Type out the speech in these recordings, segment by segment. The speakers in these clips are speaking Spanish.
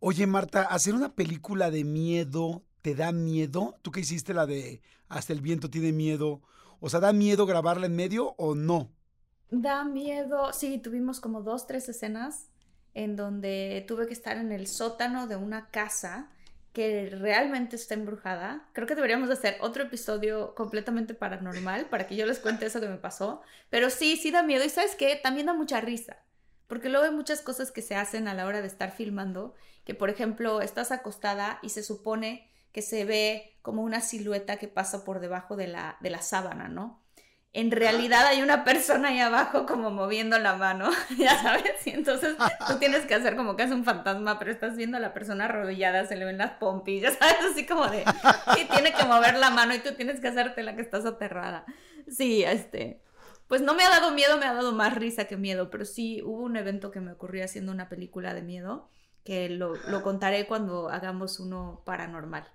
Oye, Marta, hacer una película de miedo, ¿te da miedo? ¿Tú que hiciste la de Hasta el viento tiene miedo? O sea, ¿da miedo grabarla en medio o no? Da miedo. Sí, tuvimos como dos, tres escenas en donde tuve que estar en el sótano de una casa que realmente está embrujada. Creo que deberíamos hacer otro episodio completamente paranormal para que yo les cuente eso que me pasó. Pero sí, sí da miedo. Y sabes qué, también da mucha risa. Porque luego hay muchas cosas que se hacen a la hora de estar filmando, que por ejemplo estás acostada y se supone que se ve como una silueta que pasa por debajo de la, de la sábana, ¿no? En realidad hay una persona ahí abajo como moviendo la mano, ya sabes, y entonces tú tienes que hacer como que es un fantasma, pero estás viendo a la persona arrodillada, se le ven las pompillas, ¿sabes? Así como de, y tiene que mover la mano y tú tienes que hacerte la que estás aterrada. Sí, este, pues no me ha dado miedo, me ha dado más risa que miedo, pero sí hubo un evento que me ocurrió haciendo una película de miedo, que lo, lo contaré cuando hagamos uno paranormal.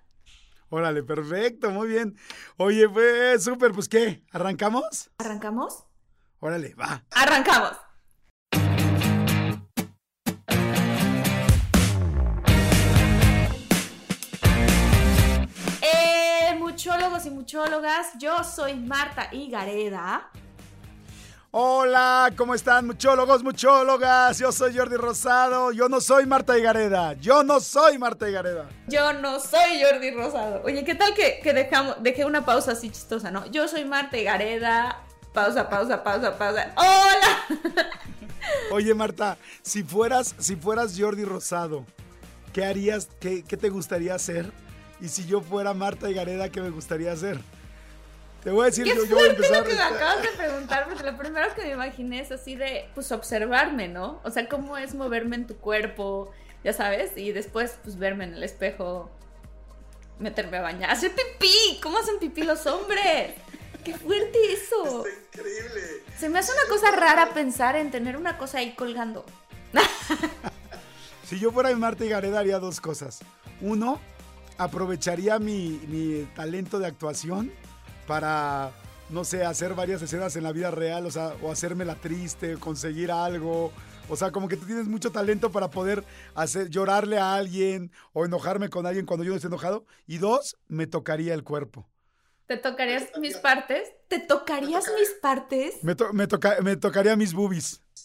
Órale, perfecto, muy bien. Oye, pues súper, pues ¿qué? ¿Arrancamos? ¿Arrancamos? Órale, va. ¡Arrancamos! Eh, muchólogos y muchólogas, yo soy Marta Higareda. Hola, ¿cómo están muchólogos, muchólogas? Yo soy Jordi Rosado. Yo no soy Marta Higareda. Yo no soy Marta Higareda. Yo no soy Jordi Rosado. Oye, ¿qué tal que, que dejamos, dejé una pausa así chistosa, no? Yo soy Marta Higareda. Pausa, pausa, pausa, pausa. ¡Hola! Oye, Marta, si fueras, si fueras Jordi Rosado, ¿qué harías? Qué, qué te gustaría hacer? Y si yo fuera Marta Higareda, ¿qué me gustaría hacer? Te voy a decir, Qué yo, yo voy a fuerte empezar. lo que me acabas de preguntar, porque lo primero que me imaginé es así de, pues, observarme, ¿no? O sea, cómo es moverme en tu cuerpo, ya sabes, y después, pues, verme en el espejo, meterme a bañar, hacer pipí, ¿cómo hacen pipí los hombres? ¡Qué fuerte eso! increíble. Se me hace una cosa rara pensar en tener una cosa ahí colgando. Si yo fuera Marta Higareda, haría dos cosas. Uno, aprovecharía mi, mi talento de actuación para, no sé, hacer varias escenas en la vida real, o sea, o hacérmela triste, conseguir algo. O sea, como que tú tienes mucho talento para poder hacer, llorarle a alguien o enojarme con alguien cuando yo no esté enojado. Y dos, me tocaría el cuerpo. ¿Te tocarías mis partes? ¿Te tocarías mis partes? Me, to- me, toca- me tocaría mis boobies.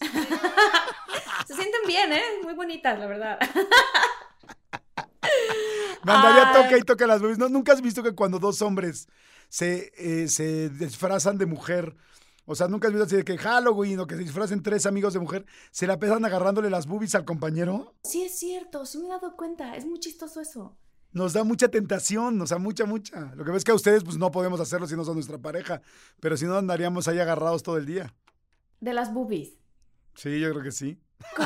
Se sienten bien, ¿eh? Muy bonitas, la verdad. Me andaría Ay. toca y toca las boobies. ¿No? ¿Nunca has visto que cuando dos hombres se, eh, se disfrazan de mujer, o sea, nunca has visto así de que Halloween o que se disfracen tres amigos de mujer, se la pesan agarrándole las boobies al compañero? Sí, es cierto, sí me he dado cuenta. Es muy chistoso eso. Nos da mucha tentación, o sea, mucha, mucha. Lo que ves que a ustedes, pues no podemos hacerlo si no son nuestra pareja, pero si no andaríamos ahí agarrados todo el día. De las boobies. Sí, yo creo que sí.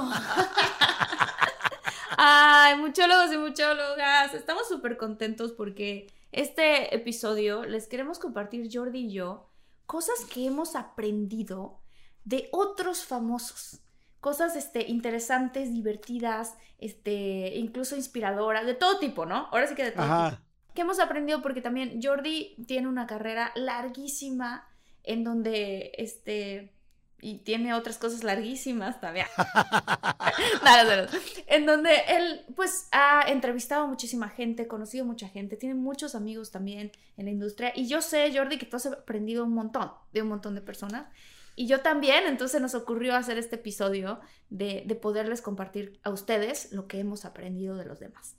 Ay, muchólogos y muchólogas, estamos súper contentos porque este episodio les queremos compartir Jordi y yo cosas que hemos aprendido de otros famosos. Cosas este, interesantes, divertidas, este, incluso inspiradoras, de todo tipo, ¿no? Ahora sí que de todo tipo. Ajá. que hemos aprendido porque también Jordi tiene una carrera larguísima en donde este y tiene otras cosas larguísimas también. No, no, no. En donde él pues ha entrevistado a muchísima gente, conocido a mucha gente, tiene muchos amigos también en la industria y yo sé Jordi que tú has aprendido un montón de un montón de personas Y yo también, entonces nos ocurrió hacer este episodio de, de poderles compartir a ustedes lo que hemos aprendido de los demás.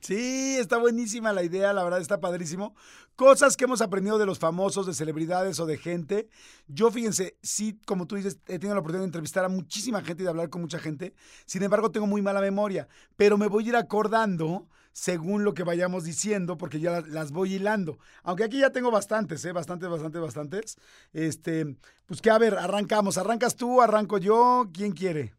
Sí, está buenísima la idea, la verdad está padrísimo. Cosas que hemos aprendido de los famosos, de celebridades o de gente. Yo, fíjense, sí, como tú dices, he tenido la oportunidad de entrevistar a muchísima gente y de hablar con mucha gente. Sin embargo, tengo muy mala memoria, pero me voy a ir acordando según lo que vayamos diciendo, porque ya las, voy hilando. Aunque aquí ya tengo bastantes, ¿eh? Bastantes, bastantes, bastantes. Este, pues que a ver, arrancamos. ¿Arrancas tú? ¿Arranco yo? ¿Quién quiere?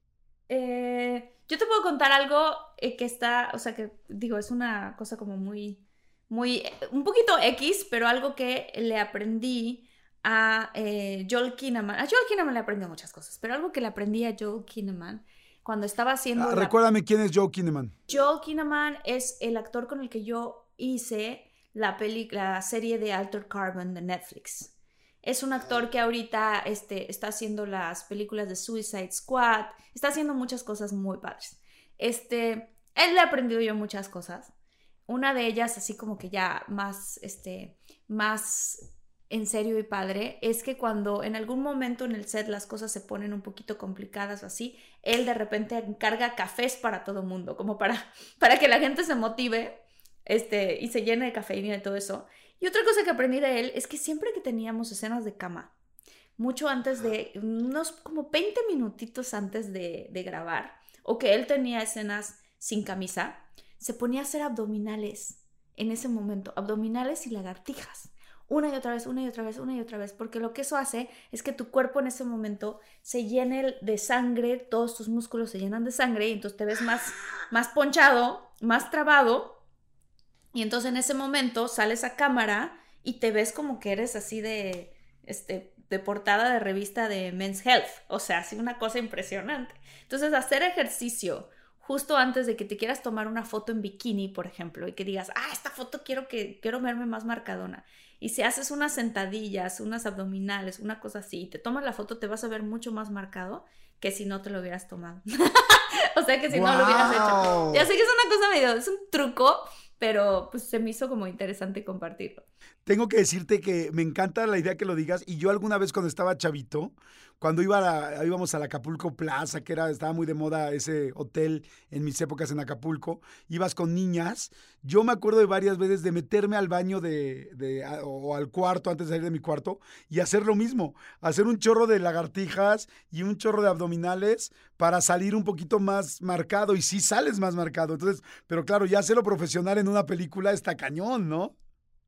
Eh, yo te puedo contar algo eh, que está, o sea, que digo, es una cosa como muy, muy, eh, un poquito X, pero algo que le aprendí a eh, Joel Kinnaman. A Joel Kinnaman le aprendí muchas cosas, pero algo que le aprendí a Joel Kinnaman cuando estaba haciendo... Ah, recuérdame quién es Joel Kinnaman. Joel Kinnaman es el actor con el que yo hice la, peli, la serie de Alter Carbon de Netflix. Es un actor que ahorita este, está haciendo las películas de Suicide Squad, está haciendo muchas cosas muy padres. Este, él le ha aprendido yo muchas cosas. Una de ellas, así como que ya más, este, más en serio y padre, es que cuando en algún momento en el set las cosas se ponen un poquito complicadas o así, él de repente encarga cafés para todo mundo, como para, para que la gente se motive este, y se llene de cafeína y todo eso. Y otra cosa que aprendí de él es que siempre que teníamos escenas de cama, mucho antes de, unos como 20 minutitos antes de, de grabar, o que él tenía escenas sin camisa, se ponía a hacer abdominales en ese momento, abdominales y lagartijas. Una y otra vez, una y otra vez, una y otra vez, porque lo que eso hace es que tu cuerpo en ese momento se llene de sangre, todos tus músculos se llenan de sangre y entonces te ves más, más ponchado, más trabado y entonces en ese momento sales a cámara y te ves como que eres así de, este, de portada de revista de Men's Health. O sea, así una cosa impresionante. Entonces, hacer ejercicio justo antes de que te quieras tomar una foto en bikini, por ejemplo, y que digas, ah, esta foto quiero que quiero verme más marcadona. Y si haces unas sentadillas, unas abdominales, una cosa así, y te tomas la foto, te vas a ver mucho más marcado que si no te lo hubieras tomado. o sea, que si no lo hubieras hecho. Ya sé que es una cosa medio, es un truco, pero pues se me hizo como interesante compartirlo. Tengo que decirte que me encanta la idea que lo digas y yo alguna vez cuando estaba chavito, cuando iba a íbamos a la Acapulco Plaza, que era, estaba muy de moda ese hotel en mis épocas en Acapulco, ibas con niñas, yo me acuerdo de varias veces de meterme al baño de, o al cuarto antes de salir de mi cuarto y hacer lo mismo, hacer un chorro de lagartijas y un chorro de abdominales para salir un poquito más marcado y sí sales más marcado. Entonces, pero claro, ya hacerlo profesional en una película está cañón, ¿no?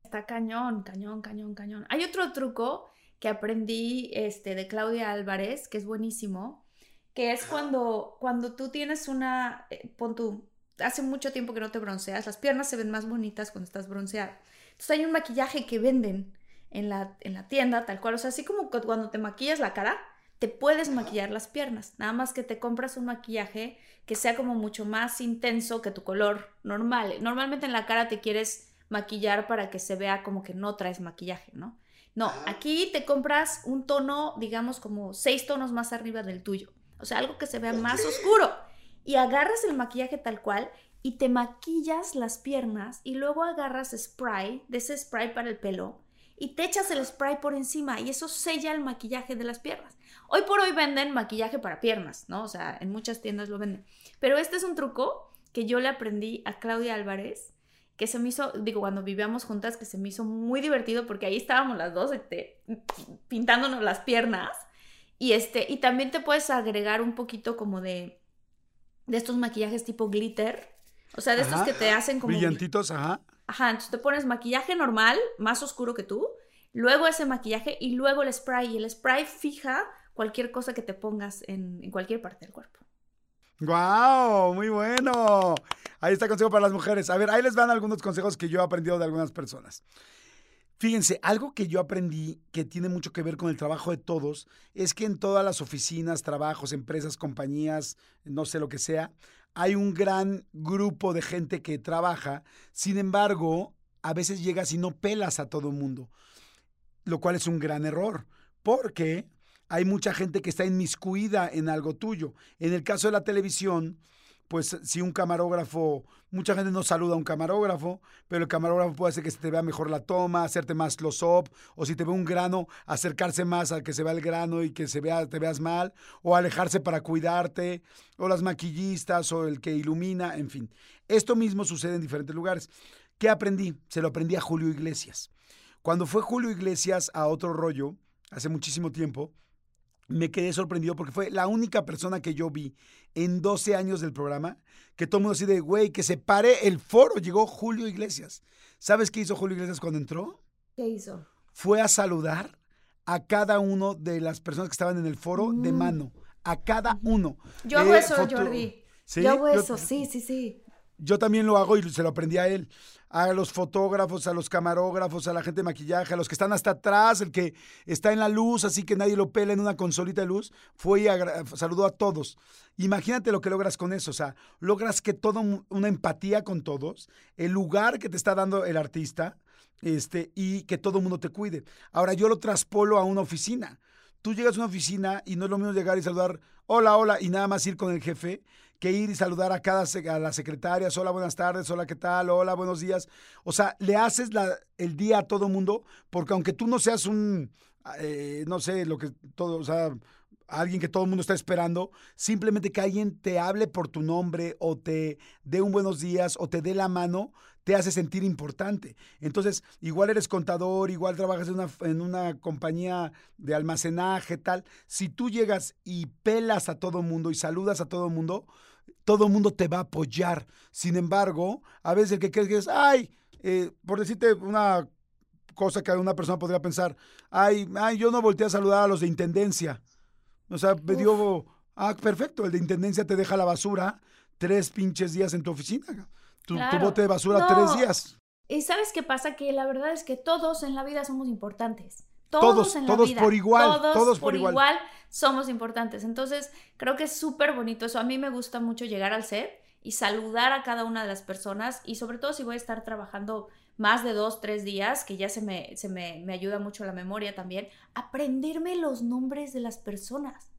Está cañón, cañón, cañón, cañón. Hay otro truco que aprendí este, de Claudia Álvarez, que es buenísimo, que es cuando, cuando tú tienes una, eh, pon tú, hace mucho tiempo que no te bronceas, las piernas se ven más bonitas cuando estás bronceado. Entonces hay un maquillaje que venden en la, en la tienda, tal cual, o sea, así como cuando te maquillas la cara, te puedes maquillar las piernas, nada más que te compras un maquillaje que sea como mucho más intenso que tu color normal. Normalmente en la cara te quieres maquillar para que se vea como que no traes maquillaje, ¿no? No, aquí te compras un tono, digamos, como seis tonos más arriba del tuyo. O sea, algo que se vea más oscuro. Y agarras el maquillaje tal cual y te maquillas las piernas y luego agarras spray, de ese spray para el pelo, y te echas el spray por encima y eso sella el maquillaje de las piernas. Hoy por hoy venden maquillaje para piernas, ¿no? O sea, en muchas tiendas lo venden. Pero este es un truco que yo le aprendí a Claudia Álvarez que se me hizo, digo, cuando vivíamos juntas, que se me hizo muy divertido porque ahí estábamos las dos este, pintándonos las piernas. Y, este, y también te puedes agregar un poquito como de, de estos maquillajes tipo glitter. O sea, de estos que te hacen como... Brillantitos, ajá. Ajá, entonces te pones maquillaje normal, más oscuro que tú, luego ese maquillaje y luego el spray. Y el spray fija cualquier cosa que te pongas en, en cualquier parte del cuerpo. ¡Guau! Muy bueno. Ahí está consejo para las mujeres. A ver, ahí les van algunos consejos que yo he aprendido de algunas personas. Fíjense, algo que yo aprendí que tiene mucho que ver con el trabajo de todos es que en todas las oficinas, trabajos, empresas, compañías, no sé lo que sea, hay un gran grupo de gente que trabaja. Sin embargo, a veces llegas y no pelas a todo el mundo, lo cual es un gran error, porque hay mucha gente que está inmiscuida en algo tuyo. En el caso de la televisión, pues si un camarógrafo, mucha gente no saluda a un camarógrafo, pero el camarógrafo puede hacer que se te vea mejor la toma, hacerte más close-up, o si te ve un grano, acercarse más al que se vea el grano y que se vea, te veas mal, o alejarse para cuidarte, o las maquillistas, o el que ilumina, en fin. Esto mismo sucede en diferentes lugares. ¿Qué aprendí? Se lo aprendí a Julio Iglesias. Cuando fue Julio Iglesias a otro rollo, hace muchísimo tiempo, me quedé sorprendido porque fue la única persona que yo vi en 12 años del programa que todo el mundo así de, güey, que se pare el foro. Llegó Julio Iglesias. ¿Sabes qué hizo Julio Iglesias cuando entró? ¿Qué hizo? Fue a saludar a cada uno de las personas que estaban en el foro de Mm. mano. A cada uno. Yo hago Eh, eso, foto- Jordi. ¿Sí? Yo hago Yo- eso, sí, sí, sí. Yo también lo hago y se lo aprendí a él. A los fotógrafos, a los camarógrafos, a la gente de maquillaje, a los que están hasta atrás, el que está en la luz, así que nadie lo pela en una consolita de luz, fue y saludó a todos. Imagínate lo que logras con eso, o sea, logras que toda un- una empatía con todos, el lugar que te está dando el artista, este, y que todo el mundo te cuide. Ahora yo lo traspolo a una oficina. Tú llegas a una oficina y no es lo mismo llegar y saludar, hola, hola, y nada más ir con el jefe, que ir y saludar a cada a las secretarias, hola, buenas tardes, hola, ¿qué tal? Hola, buenos días. O sea, le haces la- el día a todo mundo, porque aunque tú no seas un, eh, no sé, lo que todo, o sea, alguien que todo el mundo está esperando, simplemente que alguien te hable por tu nombre o te dé un buenos días o te dé la mano, te hace sentir importante. Entonces, igual eres contador, igual trabajas en una, en una compañía de almacenaje, tal. Si tú llegas y pelas a todo mundo y saludas a todo mundo, todo el mundo te va a apoyar. Sin embargo, a veces el que crees que es, ay, eh, por decirte una cosa que una persona podría pensar, ay, ay, yo no volteé a saludar a los de intendencia. O sea, me dio, ah, perfecto, el de intendencia te deja la basura tres pinches días en tu oficina. Tu, bote de basura No. tres días. Y sabes qué pasa? Que la verdad es que todos en la vida somos importantes. Todos, Todos, en la todos vida. por igual, Todos, todos por por igual. igual. somos importantes. Entonces, creo que es súper bonito eso. A mí me gusta mucho llegar al set y saludar a cada una de las personas y sobre todo si voy a estar trabajando más de dos, tres días, que ya se me, se me, me ayuda mucho la memoria también, aprenderme los nombres de las personas.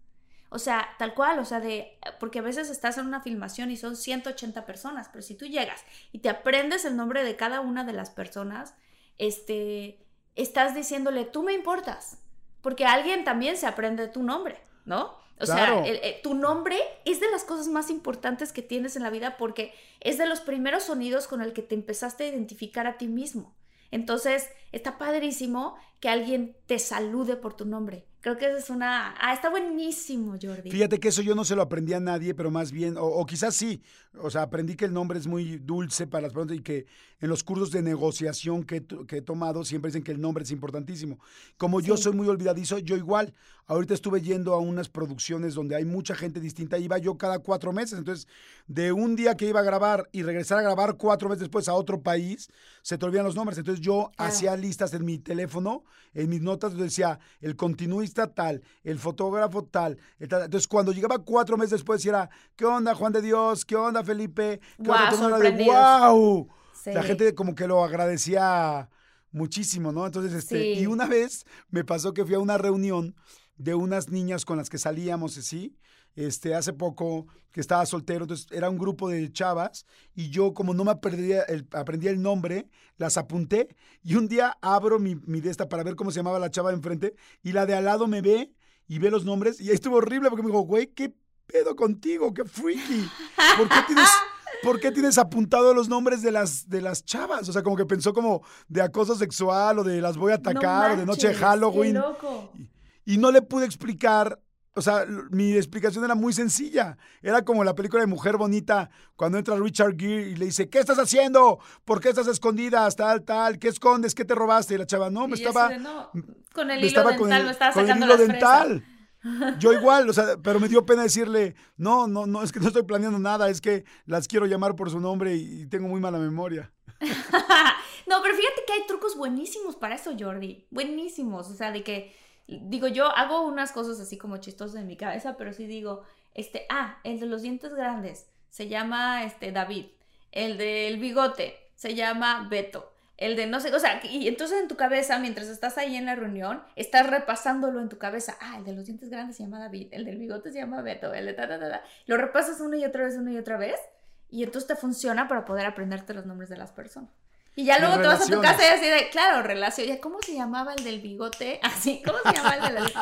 O sea, tal cual, o sea, de, porque a veces estás en una filmación y son 180 personas, pero si tú llegas y te aprendes el nombre de cada una de las personas, este, estás diciéndole, tú me importas, porque alguien también se aprende tu nombre, ¿no? O Claro. sea, el- el- tu nombre es de las cosas más importantes que tienes en la vida porque es de los primeros sonidos con el que te empezaste a identificar a ti mismo. Entonces, está padrísimo que alguien te salude por tu nombre. Creo que esa es una... Ah, está buenísimo, Jordi. Fíjate que eso yo no se lo aprendí a nadie, pero más bien, o, o quizás sí, o sea, aprendí que el nombre es muy dulce para las personas y que en los cursos de negociación que, he to- que he tomado siempre dicen que el nombre es importantísimo. Como yo soy muy olvidadizo, yo igual, ahorita estuve yendo a unas producciones donde hay mucha gente distinta, iba yo cada cuatro meses, entonces de un día que iba a grabar y regresar a grabar cuatro meses después a otro país, se te olvidan los nombres, entonces yo Claro. hacía listas en mi teléfono, en mis notas, decía el continuista tal, el fotógrafo tal, el tal. Entonces, cuando llegaba cuatro meses después, era, ¿qué onda, Juan de Dios? ¿Qué onda, Felipe? ¿Qué Guau, onda? De. ¡Wow! Sí. La gente como que lo agradecía muchísimo, ¿no? Entonces, este, Sí. y una vez me pasó que fui a una reunión de unas niñas con las que salíamos, así, este, hace poco que estaba soltero, entonces era un grupo de chavas y yo como no me aprendía el, aprendía el nombre, las apunté y un día abro mi, mi de esta para ver cómo se llamaba la chava de enfrente y la de al lado me ve y ve los nombres y estuvo horrible porque me dijo, güey, ¿qué pedo contigo? ¡Qué freaky! ¿Por qué tienes... ¿Por qué tienes apuntado los nombres de las, de las chavas? O sea, como que pensó como de acoso sexual o de las voy a atacar o de noche de Halloween. Qué loco. Y no le pude explicar, o sea, mi explicación era muy sencilla. Era como la película de Mujer Bonita, cuando entra Richard Gere y le dice, ¿qué estás haciendo? ¿Por qué estás escondidas? Tal, tal, ¿qué escondes? ¿Qué te robaste? Y la chava, no, me Y estaba... de, no, con el me hilo estaba dental con el, me estaba con el sacando hilo las dental. Yo igual, o sea, pero me dio pena decirle, no, no, no, es que no estoy planeando nada, es que las quiero llamar por su nombre y tengo muy mala memoria. no, pero fíjate que hay trucos buenísimos para eso, Jordi. Buenísimos. O sea, de que, digo, yo hago unas cosas así como chistosas en mi cabeza, pero sí digo, este, ah, el de los dientes grandes se llama, este, David. El del bigote se llama Beto. el de no sé, o sea, y entonces en tu cabeza, mientras estás ahí en la reunión, estás repasándolo en tu cabeza. Ah, el de los dientes grandes se llama David, el del bigote se llama Beto, el de ta, ta, ta, ta. Lo repasas una y otra vez, una y otra vez, y entonces te funciona para poder aprenderte los nombres de las personas. Y ya luego te vas a tu casa y así de, claro, relación. Ya, ¿cómo se llamaba el del bigote? Así, ¿cómo se llama el del...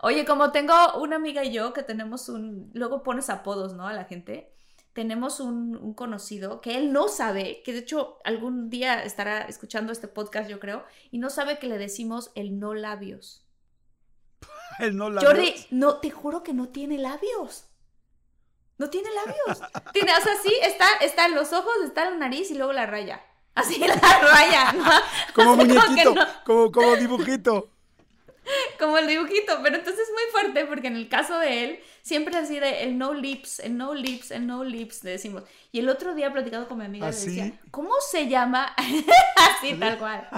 Oye, como tengo una amiga y yo que tenemos un... Luego pones apodos, ¿no? A la gente. Tenemos un, un conocido que él no sabe, que de hecho algún día estará escuchando este podcast, yo creo, y no sabe que le decimos el no labios. el no labios. Jordi, no, te juro que no tiene labios. No tiene labios. Tiene, o sea, sí, está, está en los ojos, está en la nariz y luego la raya. Así la raya, ¿no? Como Así muñequito, que no- como, como dibujito. como el dibujito, pero entonces es muy fuerte porque en el caso de él, siempre así de el no lips, el no lips, el no lips, le decimos. Y el otro día platicado con mi amiga, ¿Así? le decía, ¿cómo se llama? así, tal cual.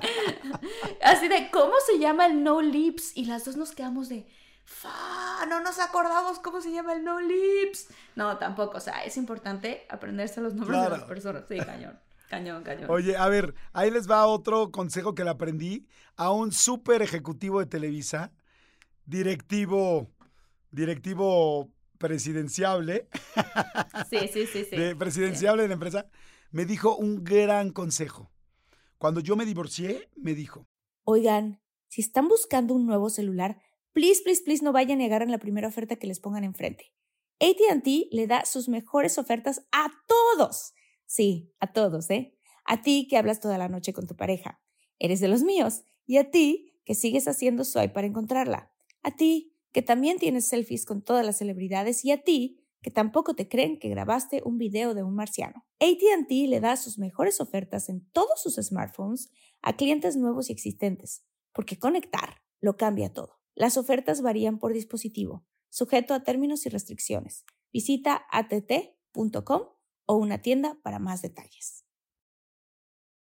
así de, ¿cómo se llama el no lips? Y las dos nos quedamos de, fa, no nos acordamos cómo se llama el no lips. No, tampoco, o sea, es importante aprenderse los nombres de las personas. Sí, cañón, cañón, cañón. Oye, a ver, ahí les va otro consejo que le aprendí a un súper ejecutivo de Televisa, directivo, directivo presidenciable, Sí, sí, sí, sí. de presidenciable de la empresa, me dijo un gran consejo. Cuando yo me divorcié, me dijo, Oigan, si están buscando un nuevo celular, please, please, please no vayan a negar en la primera oferta que les pongan enfrente. ATT le da sus mejores ofertas a todos. Sí, a todos, ¿eh? A ti que hablas toda la noche con tu pareja. Eres de los míos. Y a ti que sigues haciendo swipe para encontrarla. A ti que también tienes selfies con todas las celebridades. Y a ti que tampoco te creen que grabaste un video de un marciano. ATT le da sus mejores ofertas en todos sus smartphones a clientes nuevos y existentes, porque conectar lo cambia todo. Las ofertas varían por dispositivo, sujeto a términos y restricciones. Visita att.com o una tienda para más detalles.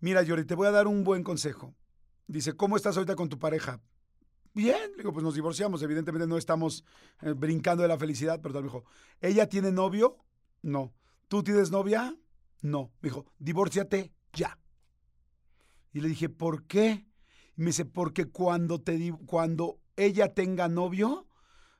Mira, Yori, te voy a dar un buen consejo. Dice, ¿cómo estás ahorita con tu pareja? Bien, le digo, pues nos divorciamos, evidentemente no estamos eh, brincando de la felicidad, pero tal, dijo, ¿ella tiene novio? No. ¿Tú tienes novia? No. Me dijo, divórciate ya. Y le dije, ¿por qué? Y me dice, porque cuando, te, cuando ella tenga novio,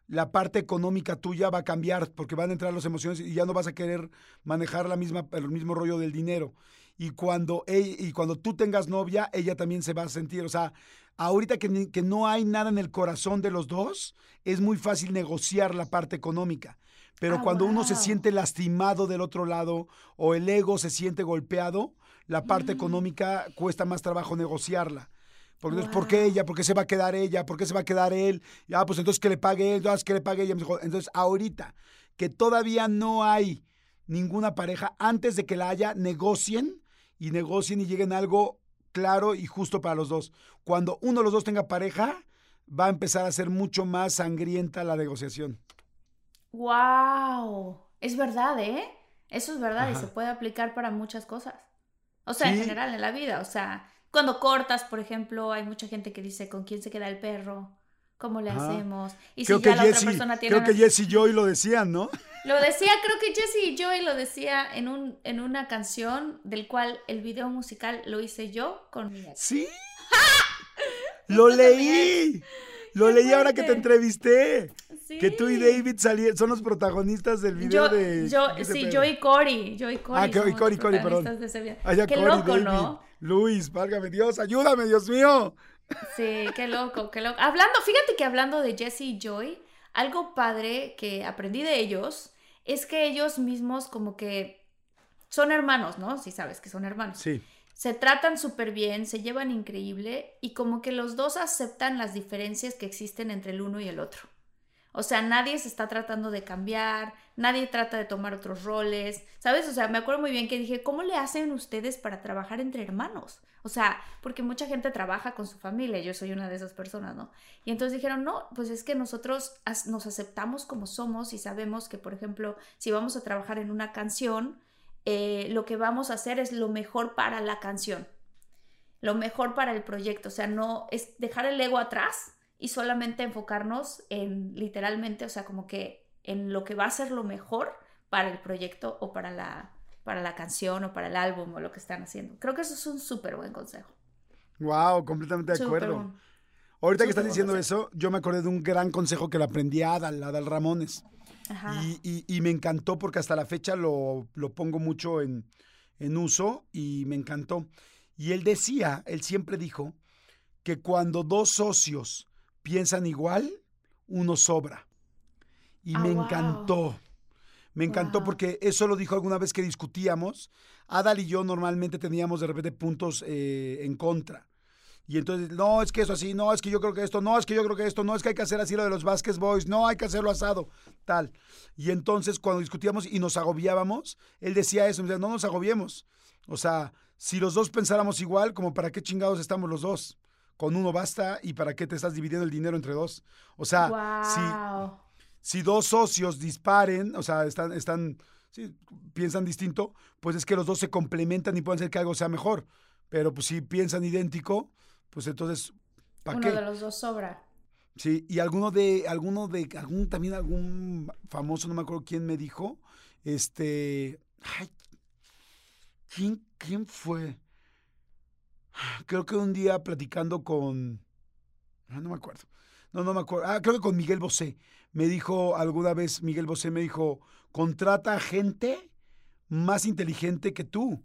la parte económica tuya va a cambiar, porque van a entrar las emociones y ya no vas a querer manejar la misma, el mismo rollo del dinero. Y cuando, ella- y cuando tú tengas novia, ella también se va a sentir, o sea, ahorita que, que no hay nada en el corazón de los dos, es muy fácil negociar la parte económica. Pero Ah, cuando uno se wow. siente lastimado del otro lado o el ego se siente golpeado, la parte Mm. económica cuesta más trabajo negociarla. Porque entonces, ¿por qué Wow. ella? ¿Por qué se va a quedar ella? ¿Por qué se va a quedar él? Ya, pues entonces que le pague él, ya, que le pague ella. Entonces, ahorita que todavía no hay ninguna pareja, antes de que la haya, negocien y negocien y lleguen a algo claro y justo para los dos. Cuando uno de los dos tenga pareja, va a empezar a ser mucho más sangrienta la negociación. ¡Wow! Es verdad, ¿eh? Eso es verdad y se puede aplicar para muchas cosas. O sea, en general en la vida. O sea, cuando cortas, por ejemplo, hay mucha gente que dice con quién se queda el perro, cómo le Ajá. hacemos. Y creo si ya la otra persona tiene. creo que Jesse y Joy lo decían, ¿no? Lo decía, creo que Jesse y Joey lo decía en, un, en una canción del cual el video musical lo hice yo con mi ex. Sí. Lo leí. Lo leí ahora que te entrevisté. Sí. Que tú y David salieron, son los protagonistas del video Yo, de. yo, ¿qué se sí, pedo? yo y Cory. Yo y Cory. Ah, que- y Cory, Cory, perdón. protagonistas de ese video. Ah, ya, Qué Cory, loco, David. ¿no? Luis, válgame Dios, ayúdame, Dios mío. Sí, qué loco, qué loco. Hablando, fíjate que hablando de Jesse y Joy, algo padre que aprendí de ellos es que ellos mismos como que son hermanos, ¿no? Sí sabes que son hermanos. Sí. Se tratan súper bien, se llevan increíble y como que los dos aceptan las diferencias que existen entre el uno y el otro. O sea, nadie se está tratando de cambiar, nadie trata de tomar otros roles, ¿sabes? O sea, me acuerdo muy bien que dije, ¿cómo le hacen ustedes para trabajar entre hermanos? O sea, porque mucha gente trabaja con su familia, yo soy una de esas personas, ¿no? Y entonces dijeron, no, pues es que nosotros nos aceptamos como somos y sabemos que, por ejemplo, si vamos a trabajar en una canción, eh, lo que vamos a hacer es lo mejor para la canción, lo mejor para el proyecto, o sea, no es dejar el ego atrás y solamente enfocarnos en literalmente, o sea, como que en lo que va a ser lo mejor para el proyecto o para la, para la canción o para el álbum o lo que están haciendo. Creo que eso es un súper buen consejo. Wow, completamente de acuerdo. Ahorita que estás diciendo eso, yo me acordé de un gran consejo que le aprendí a Adal, Adal Ramones. Y, y, me encantó porque hasta la fecha lo, lo pongo mucho en, en uso y me encantó. Y él decía, él siempre dijo, que cuando dos socios piensan igual, uno sobra. Y me ah, encantó. Me encantó porque eso lo dijo alguna vez que discutíamos. Adal y yo normalmente teníamos de repente puntos eh, en contra. Y entonces, no, es que eso así, no, es que yo creo que esto, no, es que yo creo que esto, no, es que hay que hacer así lo de los Vasquez Boys, no, hay que hacerlo asado, tal. Y entonces cuando discutíamos y nos agobiábamos, él decía eso, no nos agobiemos. O sea, si los dos pensáramos igual, como para qué chingados estamos los dos con uno basta y para qué te estás dividiendo el dinero entre dos. O sea, si, si, dos socios disparen, o sea, están, están piensan distinto, pues es que los dos se complementan y pueden hacer que algo sea mejor. Pero pues si piensan idéntico, pues entonces, ¿para qué? Uno de los dos sobra. Sí, y alguno de, alguno de, algún, también algún famoso, no me acuerdo quién me dijo, este, ay, ¿quién, quién fue? creo que un día platicando con, ah, no me acuerdo, no, no me acuerdo, ah, creo que con Miguel Bosé, me dijo alguna vez, Miguel Bosé me dijo, contrata gente más inteligente que tú.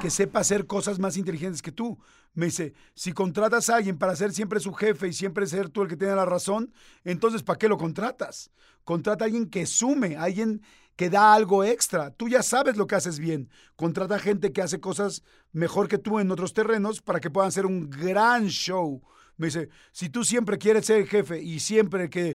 que sepa hacer cosas más inteligentes que tú. Me dice, si contratas a alguien para ser siempre su jefe y siempre ser tú el que tiene la razón, entonces ¿para qué lo contratas? Contrata a alguien que sume, alguien que da algo extra. Tú ya sabes lo que haces bien. Contrata gente que hace cosas mejor que tú en otros terrenos para que puedan hacer un gran show me dice, si tú siempre quieres ser jefe y siempre que...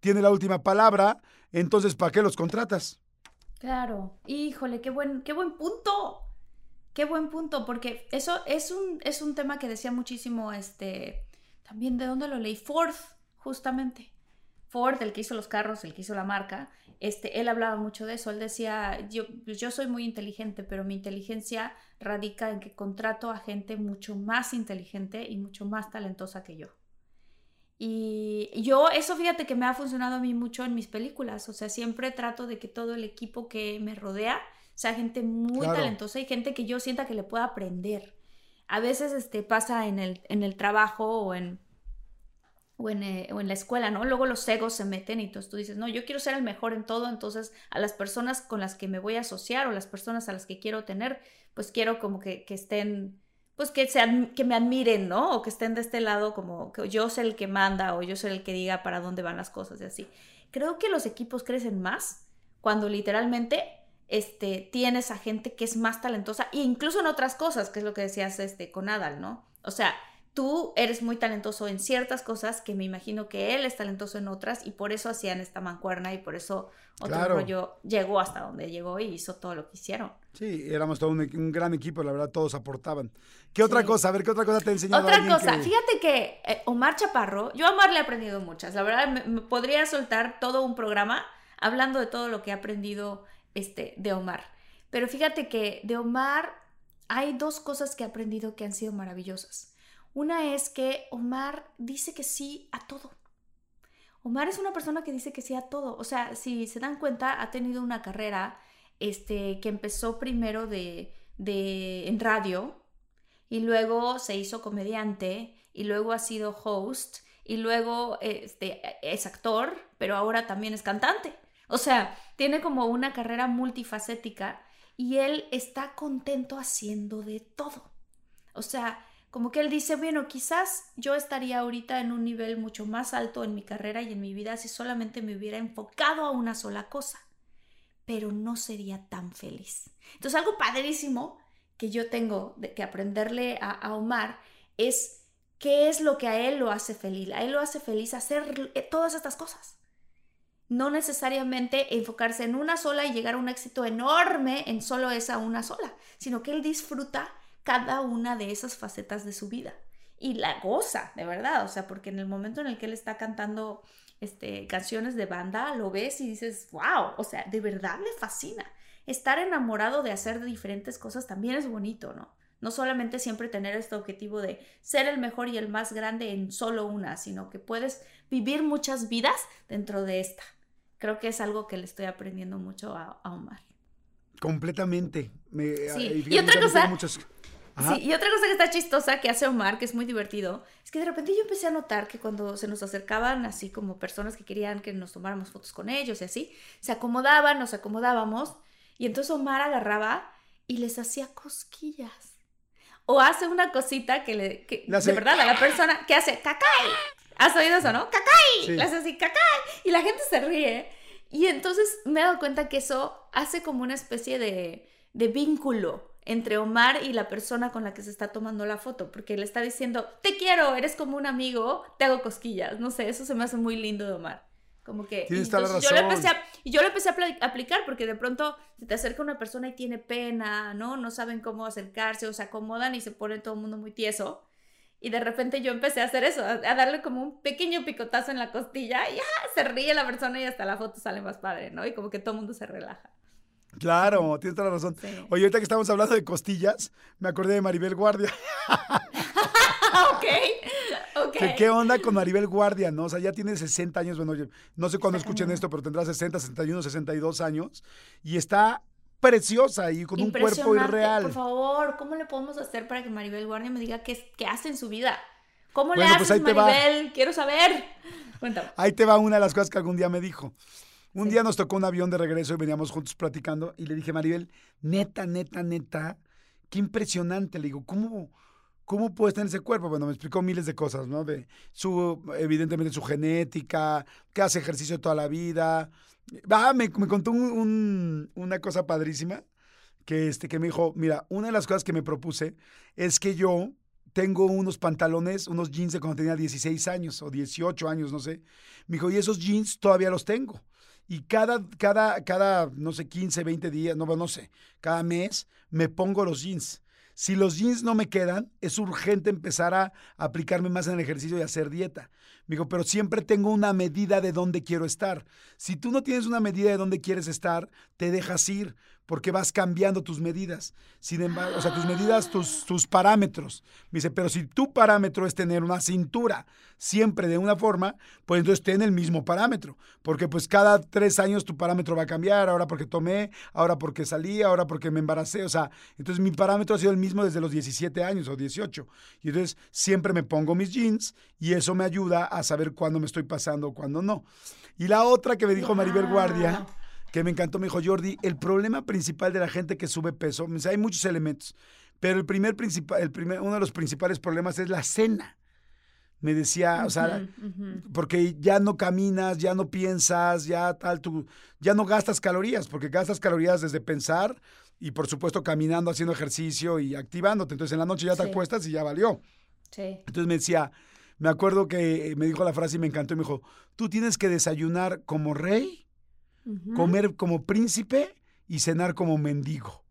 Tiene la última palabra, entonces ¿para qué los contratas? Claro, híjole, qué buen, qué buen punto. Qué buen punto, porque eso es un, es un tema que decía muchísimo, este, también de dónde lo leí, Ford, justamente. Ford, el que hizo los carros, el que hizo la marca, este, él hablaba mucho de eso. Él decía, yo, yo soy muy inteligente, pero mi inteligencia radica en que contrato a gente mucho más inteligente y mucho más talentosa que yo. Y yo, eso fíjate que me ha funcionado a mí mucho en mis películas. O sea, siempre trato de que todo el equipo que me rodea sea gente muy talentosa y gente que yo sienta que le pueda aprender. A veces este, pasa en el, en el trabajo o en, o en, eh, o en, la escuela, ¿no? Luego los egos se meten y entonces tú dices, no, yo quiero ser el mejor en todo, entonces a las personas con las que me voy a asociar o las personas a las que quiero tener, pues quiero como que, que estén, pues que, sean, que me admiren, ¿no? O que estén de este lado como que yo soy el que manda o yo soy el que diga para dónde van las cosas y así. Creo que los equipos crecen más cuando literalmente este, tienes a gente que es más talentosa, e incluso en otras cosas, que es lo que decías este, con Adal, ¿no? O sea, tú eres muy talentoso en ciertas cosas que me imagino que él es talentoso en otras y por eso hacían esta mancuerna y por eso otro Claro. rollo llegó hasta donde llegó y hizo todo lo que hicieron. Sí, éramos todo un, un gran equipo, la verdad, todos aportaban. ¿Qué otra Sí. cosa? A ver, ¿qué otra cosa te ha enseñado Otra cosa, que- fíjate que eh, Omar Chaparro, yo a Omar le he aprendido muchas, la verdad me, me podría soltar todo un programa hablando de todo lo que he aprendido este, de Omar. Pero fíjate que de Omar hay dos cosas que he aprendido que han sido maravillosas. Una es que Omar dice que sí a todo. Omar es una persona que dice que sí a todo. O sea, si se dan cuenta, ha tenido una carrera este, que empezó primero de, de, en radio y luego se hizo comediante y luego ha sido host y luego este, es actor, pero ahora también es cantante. O sea, tiene como una carrera multifacética y él está contento haciendo de todo. O sea, como que él dice, bueno, quizás yo estaría ahorita en un nivel mucho más alto en mi carrera y en mi vida si solamente me hubiera enfocado a una sola cosa, pero no sería tan feliz. Entonces, algo padrísimo que yo tengo de, que aprenderle a, a, Omar es qué es lo que a él lo hace feliz. A él lo hace feliz hacer eh, todas estas cosas. No necesariamente enfocarse en una sola y llegar a un éxito enorme en solo esa una sola, sino que él disfruta cada una de esas facetas de su vida y la goza, de verdad, o sea, porque en el momento en el que él está cantando este, canciones de banda, lo ves y dices, wow, o sea, de verdad le fascina. Estar enamorado de hacer diferentes cosas también es bonito, ¿no? No solamente siempre tener este objetivo de ser el mejor y el más grande en solo una, sino que puedes vivir muchas vidas dentro de esta. Creo que es algo que le estoy aprendiendo mucho a, a Omar. Completamente. Me, sí. y, y otra cosa, Sí, y otra cosa que está chistosa que hace Omar, que es muy divertido, es que de repente yo empecé a notar que cuando se nos acercaban así como personas que querían que nos tomáramos fotos con ellos y así, se acomodaban, nos acomodábamos, y entonces Omar agarraba y les hacía cosquillas. O hace una cosita que le, que, hace... de verdad, a la persona que hace cacay. ¿Has oído eso, no? ¡Cacay! Sí. Le hace así, cacay. Y la gente se ríe. Y entonces me he dado cuenta que eso hace como una especie de, de vínculo entre Omar y la persona con la que se está tomando la foto, porque le está diciendo, te quiero, eres como un amigo, te hago cosquillas. No sé, eso se me hace muy lindo de Omar. Como que la razón. yo le empecé a, yo le empecé a aplicar porque de pronto se te acerca una persona y tiene pena, ¿no? No saben cómo acercarse o se acomodan y se pone todo el mundo muy tieso. Y de repente yo empecé a hacer eso, a darle como un pequeño picotazo en la costilla y ¡ah! se ríe la persona y hasta la foto sale más padre, ¿no? Y como que todo el mundo se relaja. Claro, tienes toda la razón. Sí. Oye, ahorita que estamos hablando de costillas, me acordé de Maribel Guardia. ok, ok. ¿Qué, ¿Qué, onda con Maribel Guardia, no? O sea, ya tiene 60 años, bueno, yo no sé cuándo escuchen esto, pero tendrá 60, 61, 62 años y está preciosa y con un cuerpo irreal. Por favor, ¿cómo le podemos hacer para que Maribel Guardia me diga qué, qué hace en su vida? ¿Cómo bueno, le haces, pues Maribel? Quiero saber. Cuéntame. Ahí te va una de las cosas que algún día me dijo. Un sí. día nos tocó un avión de regreso y veníamos juntos platicando y le dije, Maribel, neta, neta, neta, qué impresionante. Le digo, ¿cómo, cómo puedes tener ese cuerpo? Bueno, me explicó miles de cosas, ¿no? De su, evidentemente, su genética, que hace ejercicio toda la vida. Ah, me, me contó un, un, una cosa padrísima que, este, que me dijo, mira, una de las cosas que me propuse es que yo tengo unos pantalones, unos jeans de cuando tenía 16 años o 18 años, no sé. Me dijo, y esos jeans todavía los tengo. Y cada, cada, cada, no sé, 15, 20 días, no, no sé, cada mes me pongo los jeans. Si los jeans no me quedan, es urgente empezar a aplicarme más en el ejercicio y hacer dieta. Me dijo, pero siempre tengo una medida de dónde quiero estar. Si tú no tienes una medida de dónde quieres estar, te dejas ir porque vas cambiando tus medidas. Sin embargo, o sea, tus medidas, tus, tus parámetros. Me dice, pero si tu parámetro es tener una cintura siempre de una forma, pues entonces ten el mismo parámetro. Porque pues cada tres años tu parámetro va a cambiar, ahora porque tomé, ahora porque salí, ahora porque me embaracé. O sea, entonces mi parámetro ha sido el mismo desde los 17 años o 18. Y entonces siempre me pongo mis jeans y eso me ayuda a saber cuándo me estoy pasando o cuándo no. Y la otra que me dijo Maribel Guardia que me encantó, me dijo Jordi, el problema principal de la gente que sube peso, me dice, hay muchos elementos, pero el primer principal, el primer, uno de los principales problemas es la cena. Me decía, uh -huh, o sea, uh -huh. porque ya no caminas, ya no piensas, ya tal, tú, ya no gastas calorías, porque gastas calorías desde pensar y por supuesto caminando, haciendo ejercicio y activándote. Entonces en la noche ya te sí. acuestas y ya valió. Sí. Entonces me decía, me acuerdo que me dijo la frase y me encantó y me dijo, tú tienes que desayunar como rey, Comer como príncipe y cenar como mendigo.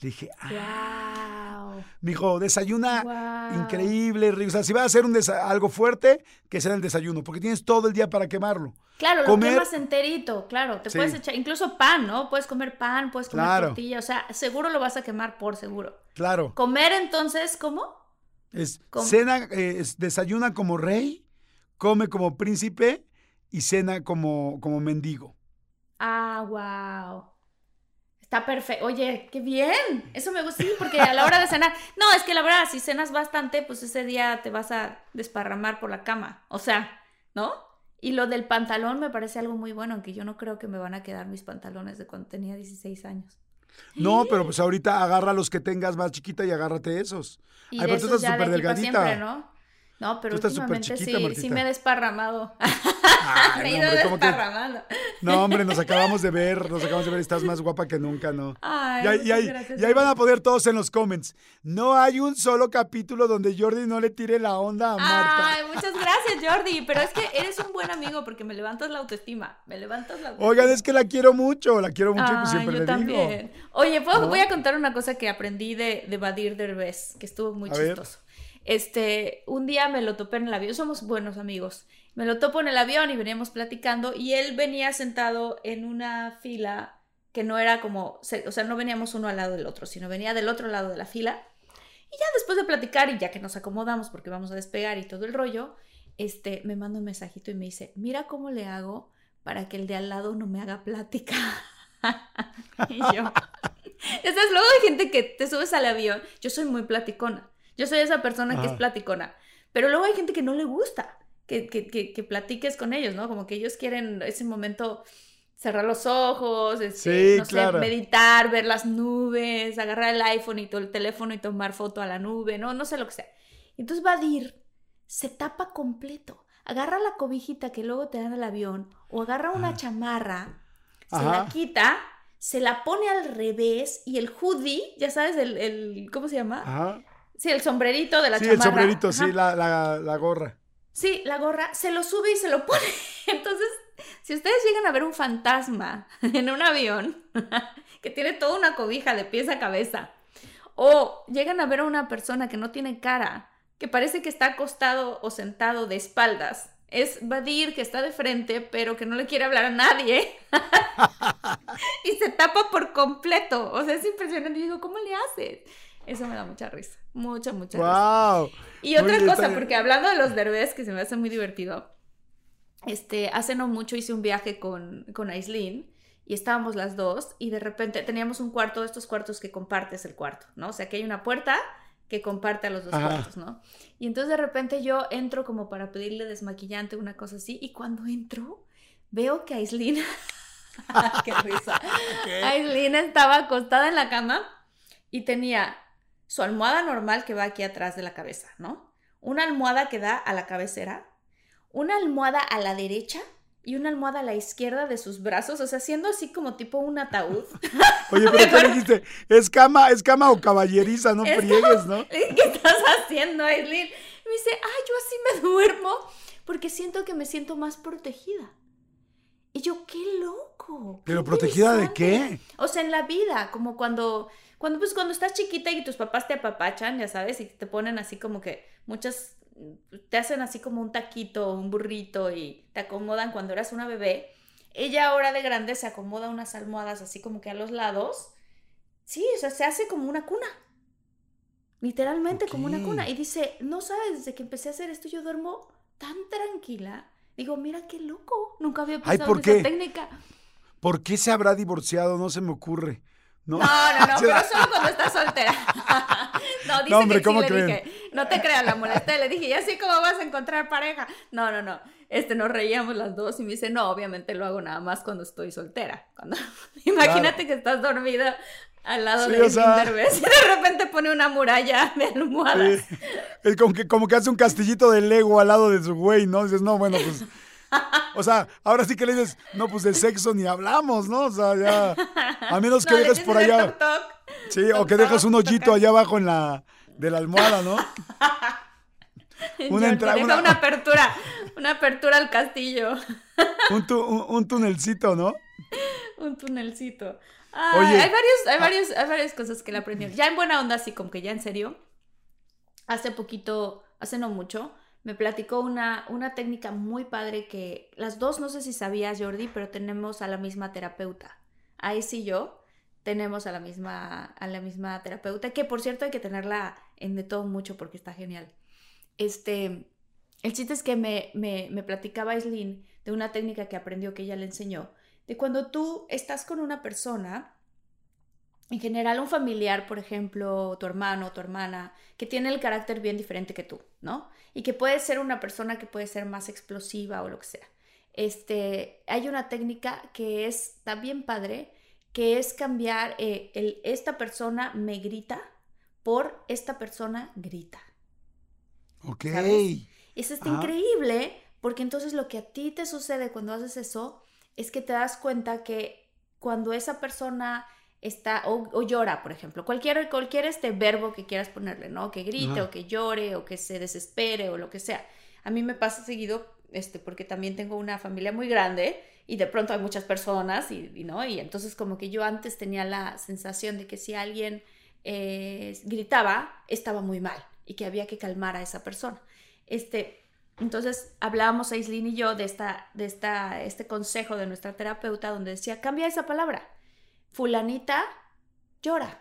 Le dije, ah, Wow. me dijo, desayuna Wow. increíble, rico. O sea, si vas a hacer un algo fuerte, que sea el desayuno, porque tienes todo el día para quemarlo. Claro, lo Comer- quemas enterito, claro. Te Sí. puedes echar, incluso pan, ¿no? Puedes comer pan, puedes comer Claro. tortilla, o sea, seguro lo vas a quemar por seguro. Claro. Comer entonces, ¿cómo? Es cena, eh, es- desayuna como rey, come como príncipe y cena como, como mendigo. Ah, wow. Está perfecto. Oye, qué bien. Eso me gusta, sí, porque a la hora de cenar. No, es que la verdad, si cenas bastante, pues ese día te vas a desparramar por la cama. O sea, ¿no? Y lo del pantalón me parece algo muy bueno, aunque yo no creo que me van a quedar mis pantalones de cuando tenía 16 años. No, pero pues ahorita agarra los que tengas más chiquita y agárrate esos. Y Ay, de esos ya súper delgadita. siempre, ¿no? No, pero Tú estás súper últimamente chiquita, sí, Martita. sí me he desparramado. Ay, me he no, ido hombre, ¿cómo que- desparramando. No, hombre, nos acabamos de ver, nos acabamos de ver y estás más guapa que nunca, ¿no? Ay, Y ahí, y ahí- gracias, y ahí van a poder todos en los comments. No hay un solo capítulo donde Jordi no le tire la onda a Marta. Ay, muchas gracias, Jordi. Pero es que eres un buen amigo porque me levantas la autoestima. Me levantas la autoestima. Oigan, es que la quiero mucho, la quiero mucho y pues Ay, siempre yo le también. digo. Oye, ¿puedo- ¿No? voy a contar una cosa que aprendí de, de Badir Derbez, que estuvo muy A ver. Este, un día me lo topé en el avión, somos buenos amigos. Me lo topo en el avión y veníamos platicando y él venía sentado en una fila que no era como, o sea, no veníamos uno al lado del otro, sino venía del otro lado de la fila. Y ya después de platicar y ya que nos acomodamos porque vamos a despegar y todo el rollo, este, me manda un mensajito y me dice, mira cómo le hago para que el de al lado no me haga plática. y yo, sabes, luego hay gente que te subes al avión, yo soy muy platicona, yo soy esa persona que es platicona, pero luego hay gente que no le gusta que, que, que, que platiques con ellos, ¿no? Como que ellos quieren ese momento cerrar los ojos, este, Sí, no sé, meditar, ver las nubes, agarrar el iPhone y todo el teléfono y tomar foto a la nube, no, no sé lo que sea. Entonces Vadir se tapa completo, agarra la cobijita que luego te dan al avión o agarra una chamarra, se Ajá. la quita, se la pone al revés y el hoodie, ya sabes, el, el ¿cómo se llama? Ajá. Sí, el sombrerito de la Sí, el chamarra. sombrerito, Ajá. sí, la, la, la gorra. Sí, la gorra, se lo sube y se lo pone. Entonces, si ustedes llegan a ver un fantasma en un avión que tiene toda una cobija de pies a cabeza, o llegan a ver a una persona que no tiene cara, que parece que está acostado o sentado de espaldas, es Badir que está de frente, pero que no le quiere hablar a nadie. y se tapa por completo. O sea, es impresionante. Y digo, ¿cómo le haces? Eso me da mucha risa. Mucha, mucha risa. ¡Wow! Y otra Muy cosa, porque hablando de los derbés, que se me hace muy divertido, este, hace no mucho hice un viaje con, con Aislinn y estábamos las dos y de repente teníamos un cuarto, de estos cuartos que compartes el cuarto, ¿no? O sea, que hay una puerta que comparte a los dos Ajá. cuartos, ¿no? Y entonces de repente yo entro como para pedirle desmaquillante, una cosa así, y cuando entro, veo que Aislinn... ¡Qué risa! Aislinn estaba acostada en la cama y tenía su almohada normal que va aquí atrás de la cabeza, ¿no? Una almohada que da a la cabecera, una almohada a la derecha y una almohada a la izquierda de sus brazos, o sea, siendo así como tipo un ataúd. Oye, pero ¿qué dijiste? ¿Es cama, es cama o caballeriza? No Es friegues, ¿no? ¿Qué estás haciendo, Aislinn? Me dice, ay, yo así me duermo porque siento que me siento más protegida. Y yo, qué loco. qué ¿Pero protegida de interesante". qué? O sea, en la vida, como cuando, cuando, pues, cuando estás chiquita y tus papás te apapachan, ya sabes, y te ponen así como que muchas, te hacen así como un taquito, un burrito y te acomodan cuando eras una bebé. Ella ahora de grande se acomoda unas almohadas así como que a los lados. Sí, o sea, se hace como una cuna. Literalmente como una cuna. Y dice, no sabes, desde que empecé a hacer esto yo duermo tan tranquila. Digo, mira qué loco. Nunca había Ay, pensado ¿por en qué? esa técnica. ¿Por qué se habrá divorciado? No se me ocurre. No, No, no, pero solo cuando estás soltera. no, dice No, hombre, que ¿cómo sí, le creen? dije. No te creas, la molesté. Le dije, ¿y así cómo vas a encontrar pareja? No, no, no. Este, nos reíamos las dos y me dice, no, obviamente lo hago nada más cuando estoy soltera. Cuando... Imagínate que estás dormida al lado Sí, de o sea- Derbez y de repente pone una muralla de almohadas. Sí. Es como que, como que hace un castillito de Lego al lado de su güey, ¿no? Dices, no, bueno, pues. O sea, ahora sí que le dices, no, pues de sexo ni hablamos, ¿no? O sea, ya. A menos que No, dejes por allá. toc, toc. Sí, o que dejas un hoyito allá abajo en la. de la almohada, ¿no? Una entrada, una- una apertura, una apertura al castillo, Un, tu- un- un tunelcito, ¿no? un tunelcito. Oye. hay varios, hay varios, hay varias cosas que le aprendí. Ya en buena onda, así como que ya en serio. Hace poquito, hace no mucho, me platicó una, una técnica muy padre que las dos, no sé si sabías, Jordi, pero tenemos a la misma terapeuta. Ahí sí yo tenemos a la misma, a la misma terapeuta, que por cierto hay que tenerla en de todo mucho porque está genial. Este, el chiste es que me, me, me platicaba Aislinn de una técnica que aprendió que ella le enseñó, de cuando tú estás con una persona, en general un familiar, por ejemplo, tu hermano, tu hermana, que tiene el carácter bien diferente que tú, ¿no? Y que puede ser una persona que puede ser más explosiva o lo que sea. Este, hay una técnica que es también padre, que es cambiar eh, el esta persona me grita por esta persona grita. Ok. ¿Sabes? Eso está increíble porque entonces lo que a ti te sucede cuando haces eso es que te das cuenta que cuando esa persona está o, o llora, por ejemplo, cualquier, cualquier este verbo que quieras ponerle, ¿no? Que grite o que llore o que se desespere o lo que sea. A mí me pasa seguido, este, porque también tengo una familia muy grande y de pronto hay muchas personas y, y no, y entonces como que yo antes tenía la sensación de que si alguien eh, gritaba, estaba muy mal y que había que calmar a esa persona. Este, entonces hablábamos Aislinn y yo de, esta, de esta, este consejo de nuestra terapeuta donde decía, cambia esa palabra. Fulanita llora.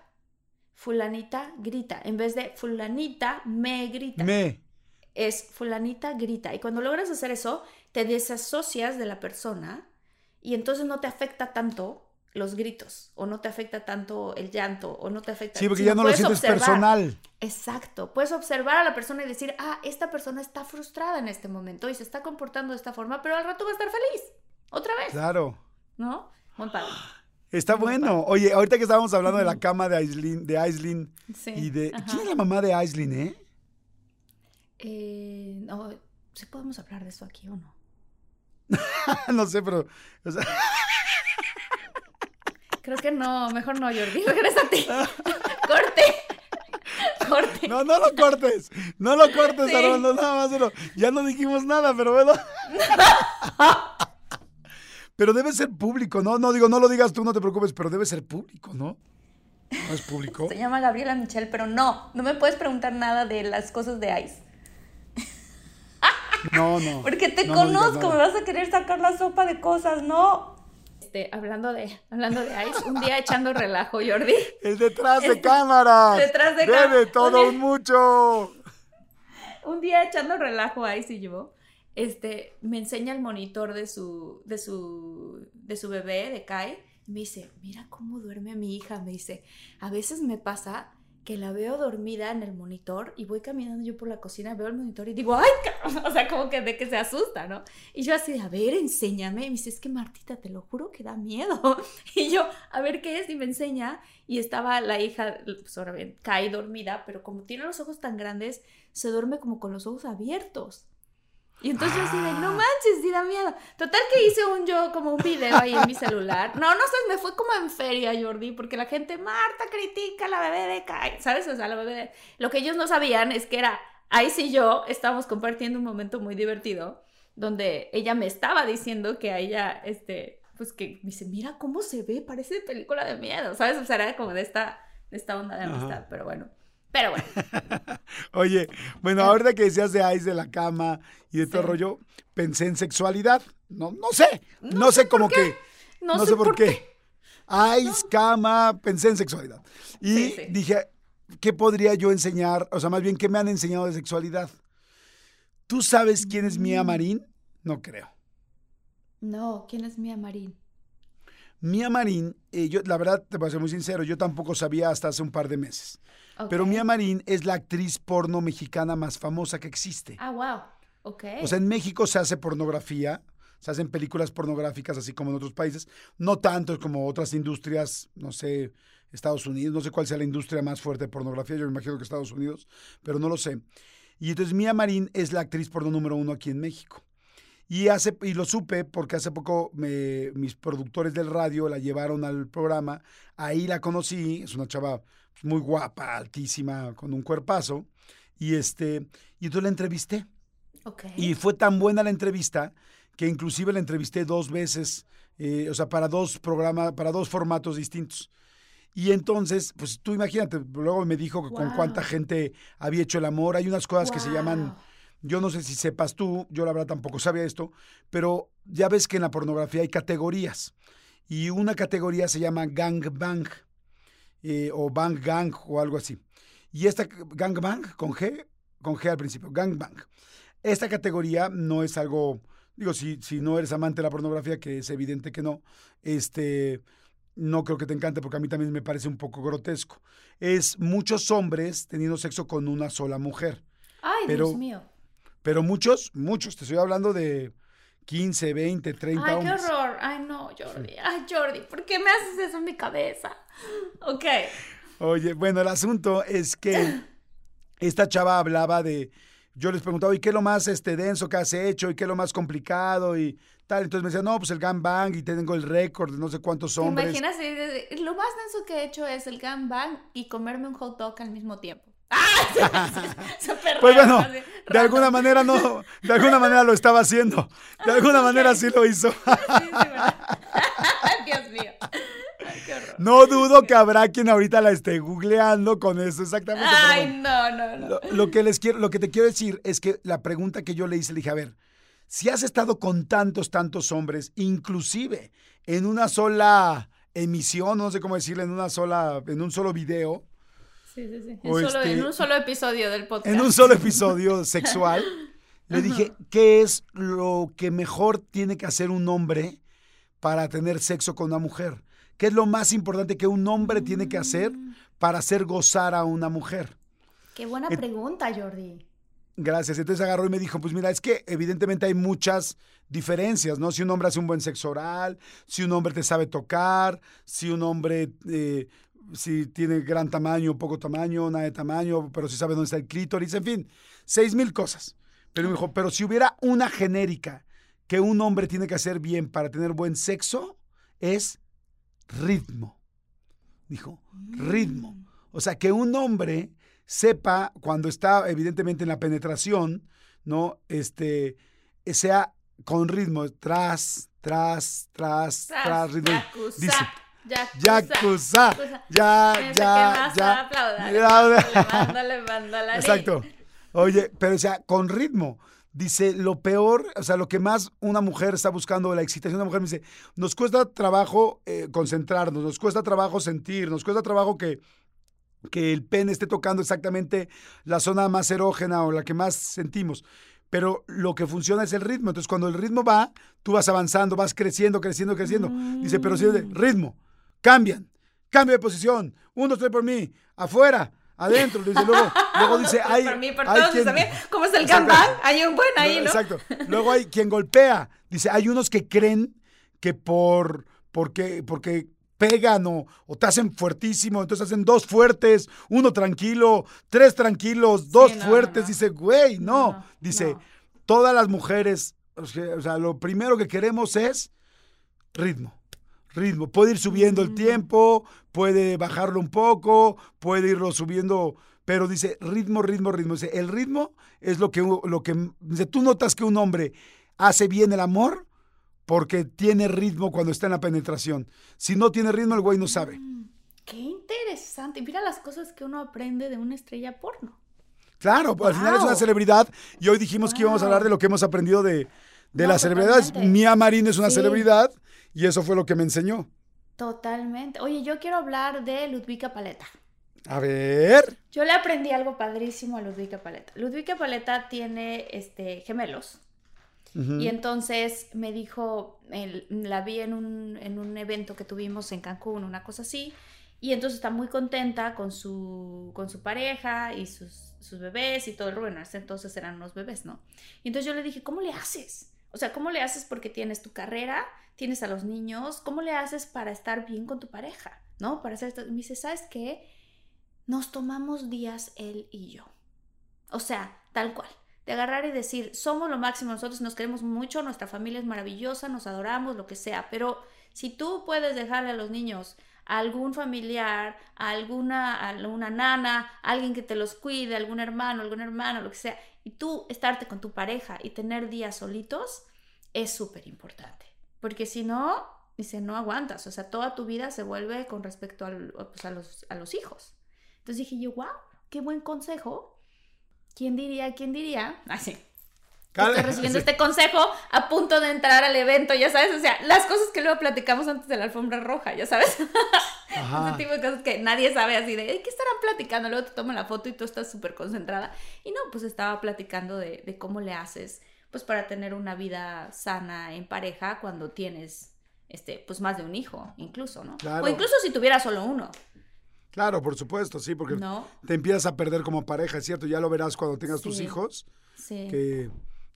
Fulanita grita. En vez de fulanita me grita. Me. Es fulanita grita. Y cuando logras hacer eso, te desasocias de la persona y entonces no te afecta tanto los gritos o no te afecta tanto el llanto o no te afecta Sí, porque ya no lo sientes observar. personal. Exacto, puedes observar a la persona y decir, ah, esta persona está frustrada en este momento y se está comportando de esta forma, pero al rato va a estar feliz, otra vez, Claro. ¿no? Padre. Está bueno. Oye, ahorita que estábamos hablando de la cama de Aislinn, de Aislinn Sí. y de... ajá. ¿Quién es la mamá de Aislinn, eh? Eh, no, ¿sí podemos hablar de eso aquí o no? no sé, pero... o sea, Creo que no, mejor no, Jordi, regrésate. Corte. Corte. no, no lo cortes. No lo cortes, Sí. Armando. Nada más. solo- Ya no dijimos nada, pero bueno. Pero debe ser público, ¿no? No digo, no lo digas tú, no te preocupes, pero debe ser público, ¿no? ¿No es público? Se llama Gabriela Michelle, pero no, no me puedes preguntar nada de las cosas de Ice. No, no. Porque te No, no digas conozco, me vas a querer sacar la sopa de cosas, ¿no? Este, hablando de, hablando de Ice, un día echando relajo, Jordi. El detrás de cámaras. detrás de Debe cámaras. todo un mucho. Un día echando relajo Ice y yo, este, me enseña el monitor de su, de su, de su bebé, de Kai, me dice, mira cómo duerme mi hija, me dice, a veces me pasa que la veo dormida en el monitor y voy caminando yo por la cocina, veo el monitor y digo, ay, cabrón", o sea, como que de que se asusta, ¿no? Y yo así a ver, enséñame, y me dice, es que Martita, te lo juro que da miedo. Y yo, a ver qué es, y me enseña, y estaba la hija, pues ahora bien, Kai dormida, pero como tiene los ojos tan grandes, se duerme como con los ojos abiertos. Y entonces yo así de, no Ah. manches, sí da miedo. Total que hice un yo, como un video ahí en mi celular. No, no sé, me fue como en feria, Jordi, porque la gente, Marta critica a la bebé de Kai, ¿sabes? O sea, la bebé de... Lo que ellos no sabían es que era, ahí sí yo estábamos compartiendo un momento muy divertido, donde ella me estaba diciendo que a ella, este, pues que me dice, mira cómo se ve, parece película de miedo, ¿sabes? O sea, era como de esta, de esta onda de Ajá. amistad, pero bueno. Pero bueno. Oye, bueno, ahorita que decías de Ice de la cama y de todo rollo, pensé en sexualidad. No, no sé. No, sé, cómo que. No, sé, por qué. Ice, cama, pensé en sexualidad. Y Sí, sí. dije, ¿qué podría yo enseñar? O sea, más bien, ¿qué me han enseñado de sexualidad? ¿Tú sabes quién es Mm. Mía Marín? No creo. No, ¿quién es Mía Marín? Mía Marín, eh, yo la verdad te voy a ser muy sincero, yo tampoco sabía hasta hace un par de meses. Pero. Mía Marín es la actriz porno mexicana más famosa que existe. Ah, wow. Ok. O sea, en México se hace pornografía, se hacen películas pornográficas así como en otros países, no tanto como otras industrias, no sé, Estados Unidos, no sé cuál sea la industria más fuerte de pornografía, yo me imagino que Estados Unidos, pero no lo sé. Y entonces Mía Marín es la actriz porno número uno aquí en México. Y, hace, y lo supe porque hace poco me- mis productores del radio la llevaron al programa, ahí la conocí, es una chava muy guapa, altísima, con un cuerpazo. Y este, y entonces la entrevisté. Y fue tan buena la entrevista que inclusive la entrevisté dos veces, eh, o sea, para dos programas, para dos formatos distintos. Y entonces, pues tú imagínate, luego me dijo que con cuánta gente había hecho el amor. Hay unas cosas que se llaman, yo no sé si sepas tú, yo la verdad tampoco sabía esto, pero ya ves que en la pornografía hay categorías. Y una categoría se llama gang bang, eh, o bang gang, o algo así. Y esta gang bang, con G, con G al principio, gang bang. Esta categoría no es algo, digo, si, si no eres amante de la pornografía, que es evidente que no, este, no creo que te encante porque a mí también me parece un poco grotesco. Es muchos hombres teniendo sexo con una sola mujer. Ay, pero- Dios mío. Pero muchos, muchos, te estoy hablando de 15, 20, 30 Ay, qué horror. Ay, no, Jordi. Ay, Jordi, ¿por qué me haces eso en mi cabeza? Ok. Oye, bueno, el asunto es que esta chava hablaba de, yo les preguntaba, ¿y qué es lo más este, denso que has hecho? ¿Y qué es lo más complicado? Y tal. Entonces me decía, no, pues el gangbang y tengo el récord de no sé cuántos ¿Te hombres. de- Lo más denso que he hecho es el gangbang y comerme un hot dog al mismo tiempo. ¡Ah! Pues raro, bueno, de alguna manera no, de alguna manera lo estaba haciendo. De alguna manera sí lo hizo. Sí, sí, ¿verdad? Dios mío. Ay, qué horror. No dudo que habrá quien ahorita la esté googleando con eso exactamente. Ay, no, no, no. Lo, lo que les quiero, lo que te quiero decir es que la pregunta que yo le hice, le dije, a ver, si has estado con tantos, tantos hombres, inclusive en una sola emisión, no sé cómo decirle, en una sola, en un solo video, Sí, sí, En, solo- este- en un solo episodio del podcast. en un solo episodio sexual, le dije, ¿qué es lo que mejor tiene que hacer un hombre para tener sexo con una mujer? ¿Qué es lo más importante que un hombre tiene que hacer para hacer gozar a una mujer? Qué buena pregunta, Jordi. Gracias. Entonces agarró y me dijo, pues mira, es que evidentemente hay muchas diferencias, ¿no? Si un hombre hace un buen sexo oral, si un hombre te sabe tocar, si un hombre, eh, si tiene gran tamaño, poco tamaño, nada de tamaño, pero si sabe dónde está el clítoris, en fin, seis mil cosas. Pero me dijo, pero si hubiera una genérica que un hombre tiene que hacer bien para tener buen sexo, es ritmo. Dijo, ritmo. O sea, que un hombre sepa cuando está evidentemente en la penetración, ¿no? Este, sea con ritmo, tras, tras, tras, tras, ritmo. Yakuza, Dice, Yakuza, Yakuza, ya, ya, más ya. aplauda. Ya. Mándale, mándale. Exacto. Oye, pero o sea, con ritmo. Dice, lo peor, o sea, lo que más una mujer está buscando, la excitación de una mujer, me dice, nos cuesta trabajo eh, concentrarnos, nos cuesta trabajo sentir, nos cuesta trabajo que, que el pene esté tocando exactamente la zona más erógena o la que más sentimos. Pero lo que funciona es el ritmo. Entonces, cuando el ritmo va, tú vas avanzando, vas creciendo, creciendo, creciendo. Dice, pero si es de ritmo, cambian, cambio de posición, uno, dos, tres por mí, afuera, adentro. Dice, luego, luego dice, hay, por mí, por hay todos, quien- también. ¿Cómo es el? Hay un buen ahí, ¿no? Exacto. Luego hay quien golpea. Dice, hay unos que creen que por porque, porque pegan o, o te hacen fuertísimo, entonces hacen dos fuertes, uno tranquilo, tres tranquilos, dos no, fuertes. no. Dice, güey, no. Dice, todas las mujeres, o sea, lo primero que queremos es ritmo. Ritmo. Puede ir subiendo el Mm. tiempo, puede bajarlo un poco, puede irlo subiendo, pero dice ritmo, ritmo, ritmo. Dice, el ritmo es lo que, lo que, dice, tú notas que un hombre hace bien el amor porque tiene ritmo cuando está en la penetración. Si no tiene ritmo, el güey no sabe. Mm, Qué interesante. Mira las cosas que uno aprende de una estrella porno. Claro, pues, al final es una celebridad y hoy dijimos que íbamos a hablar de lo que hemos aprendido de, de No, las celebridades. Mía Marín es una Sí. celebridad y eso fue lo que me enseñó. Totalmente. Oye, yo quiero hablar de Ludwika Paleta. A ver. Yo le aprendí algo padrísimo a Ludwika Paleta. Ludwika Paleta tiene este, gemelos. Y entonces me dijo, el- la vi en un, en un evento que tuvimos en Cancún, una cosa así, y entonces está muy contenta con su, con su pareja y sus, sus bebés y todo el bueno, hasta entonces eran unos bebés, ¿no? Y entonces yo le dije, ¿cómo le haces? O sea, ¿cómo le haces porque tienes tu carrera, tienes a los niños, ¿cómo le haces para estar bien con tu pareja? ¿No? Para hacer esto. Me dice, ¿sabes qué? Nos tomamos días él y yo. O sea, tal cual. De agarrar y decir, somos lo máximo, nosotros nos queremos mucho, nuestra familia es maravillosa, nos adoramos, lo que sea, pero si tú puedes dejarle a los niños a algún familiar, a alguna, a nana, alguien que te los cuide, algún hermano, algún hermano, lo que sea, y tú estarte con tu pareja y tener días solitos, es súper importante. Porque si no, dice, no aguantas, o sea, toda tu vida se vuelve con respecto pues, a, los, a los hijos. Entonces dije yo, wow, qué buen consejo. ¿Quién diría, quién diría? Así. Estoy recibiendo este consejo a punto de entrar al evento, ya sabes, o sea, las cosas que luego platicamos antes de la alfombra roja, ya sabes. Ese tipo de cosas que nadie sabe así de, ¿qué estarán platicando? Luego te toman la foto y tú estás súper concentrada. Y no, pues estaba platicando de, de cómo le haces, pues para tener una vida sana en pareja cuando tienes, este, pues más de un hijo, incluso, ¿no? O incluso si tuviera solo uno. Claro, por supuesto, sí, porque te empiezas a perder como pareja, es cierto, ya lo verás cuando tengas tus hijos. Sí. Que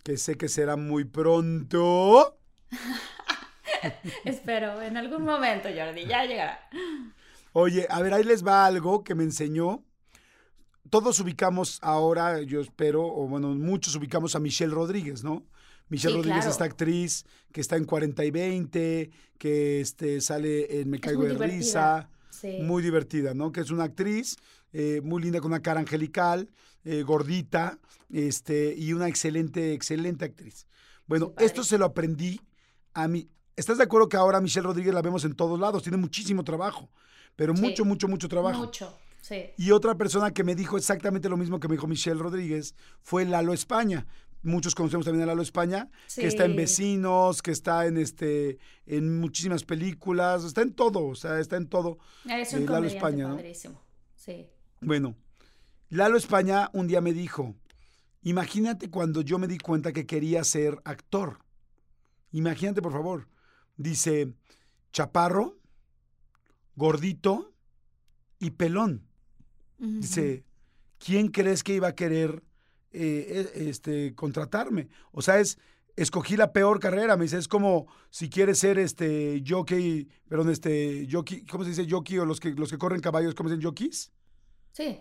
que sé que será muy pronto. Espero, en algún momento, Jordi, ya llegará. Oye, a ver, ahí les va algo que me enseñó. Todos ubicamos ahora, yo espero, o bueno, muchos ubicamos a Michelle Rodríguez, ¿no? Michelle Rodríguez, esta actriz que está en 40 y 20, que este, sale en Me Caigo de Risa. Muy divertida, ¿no? Que es una actriz eh, muy linda, con una cara angelical, eh, gordita, este, y una excelente, excelente actriz. Bueno, esto se lo aprendí a mí. ¿Estás de acuerdo que ahora Michelle Rodríguez la vemos en todos lados? Tiene muchísimo trabajo, pero mucho, mucho, mucho trabajo. Mucho, sí. Y otra persona que me dijo exactamente lo mismo que me dijo Michelle Rodríguez fue Lalo España. Muchos conocemos también a Lalo España, que está en Vecinos, que está en este en muchísimas películas, está en todo, o sea, está en todo. Es un eh, Lalo España, ¿no? Sí. Bueno, Lalo España un día me dijo, imagínate cuando yo me di cuenta que quería ser actor. Imagínate, por favor. Dice, chaparro, gordito y pelón. Dice, ¿quién crees que iba a querer eh, e, este, contratarme? O sea, es, escogí la peor carrera. Me dice, es como si quieres ser este jockey, perdón, este jockey, ¿cómo se dice jockey o los que, los que corren caballos, ¿cómo se dicen jockeys? Sí.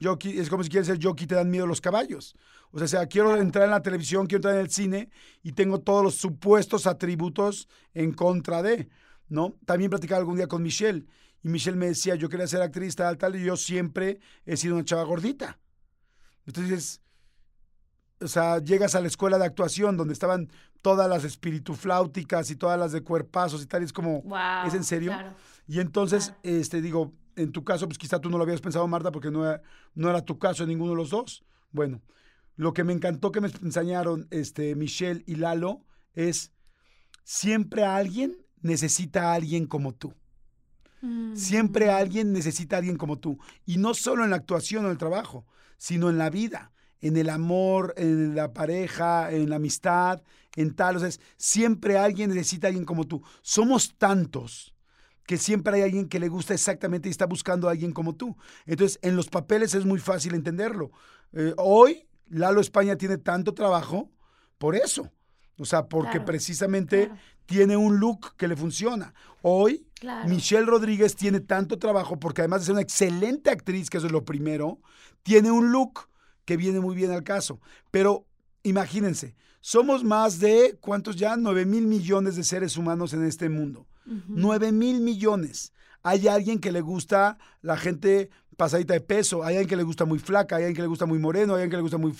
Jockey, es como si quieres ser jockey, te dan miedo los caballos. O sea, quiero entrar en la televisión, quiero entrar en el cine y tengo todos los supuestos atributos en contra de, ¿no? También platicaba algún día con Michelle y Michelle me decía, yo quería ser actriz tal, tal, y yo siempre he sido una chava gordita. Entonces, o sea, llegas a la escuela de actuación donde estaban todas las espiritufláuticas y todas las de cuerpazos y tal, y es como, ¿es en serio? Y entonces, este, digo, en tu caso, pues quizá tú no lo habías pensado, Marta, porque no era, no era tu caso en ninguno de los dos. Bueno, lo que me encantó que me enseñaron este, Michelle y Lalo es siempre alguien necesita a alguien como tú. Siempre mm. alguien necesita a alguien como tú. Y no solo en la actuación o en el trabajo, sino en la vida, en el amor, en la pareja, en la amistad, en tal. O sea, siempre alguien necesita a alguien como tú. Somos tantos que siempre hay alguien que le gusta exactamente y está buscando a alguien como tú. Entonces, en los papeles es muy fácil entenderlo. Eh, hoy, Lalo España tiene tanto trabajo por eso. O sea, porque precisamente tiene un look que le funciona. Hoy, Michelle Rodríguez tiene tanto trabajo porque además de ser una excelente actriz, que eso es lo primero, tiene un look que viene muy bien al caso. Pero imagínense, somos más de, ¿cuántos ya? 9 mil millones de seres humanos en este mundo. 9 mil millones. Hay alguien que le gusta la gente pasadita de peso, hay alguien que le gusta muy flaca, hay alguien que le gusta muy moreno, hay alguien que le gusta muy,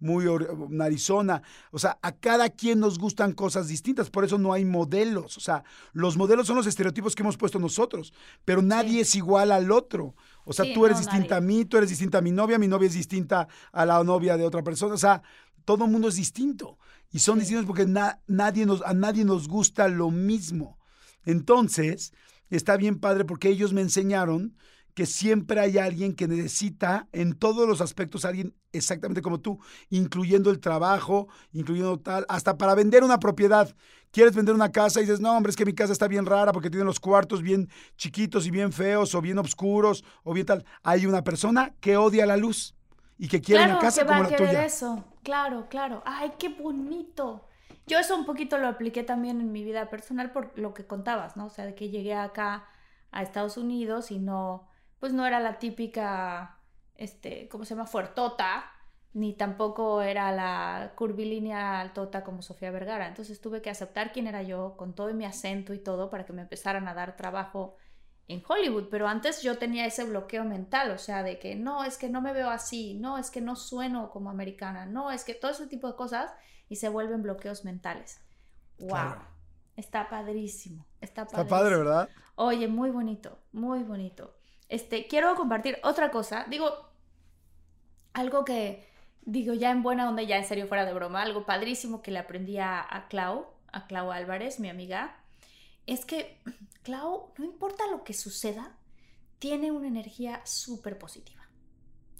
muy narizona. O sea, a cada quien nos gustan cosas distintas, por eso no hay modelos. O sea, los modelos son los estereotipos que hemos puesto nosotros, pero nadie es igual al otro. O sea, tú eres distinta a mí, tú eres distinta a mi novia, mi novia es distinta a la novia de otra persona. O sea, todo el mundo es distinto. Y son distintos porque nadie nos, a nadie nos gusta lo mismo. Entonces, está bien padre porque ellos me enseñaron que siempre hay alguien que necesita en todos los aspectos alguien exactamente como tú, incluyendo el trabajo, incluyendo tal, hasta para vender una propiedad. Quieres vender una casa y dices, no, hombre, es que mi casa está bien rara porque tiene los cuartos bien chiquitos y bien feos o bien oscuros o bien tal. Hay una persona que odia la luz y que quiere una casa como la tuya. Eso. Claro, claro. Ay, qué bonito. Yo eso un poquito lo apliqué también en mi vida personal por lo que contabas, ¿no? O sea, de que llegué acá a Estados Unidos y no, pues no era la típica, este, ¿cómo se llama? Fuertota, ni tampoco era la curvilínea altota como Sofía Vergara. Entonces tuve que aceptar quién era yo con todo mi acento y todo para que me empezaran a dar trabajo en Hollywood, pero antes yo tenía ese bloqueo mental, o sea, de que no, es que no me veo así, no, es que no sueno como americana, no, es que todo ese tipo de cosas y se vuelven bloqueos mentales. ¡Wow! Claro. Está padrísimo, está padrísimo. Está padre, ¿verdad? Oye, muy bonito, muy bonito. Este, quiero compartir otra cosa, digo, algo que, digo, ya en buena onda, ya en serio, fuera de broma, algo padrísimo que le aprendí a, a Clau, a Clau Álvarez, mi amiga, es que Clau, no importa lo que suceda, tiene una energía súper positiva.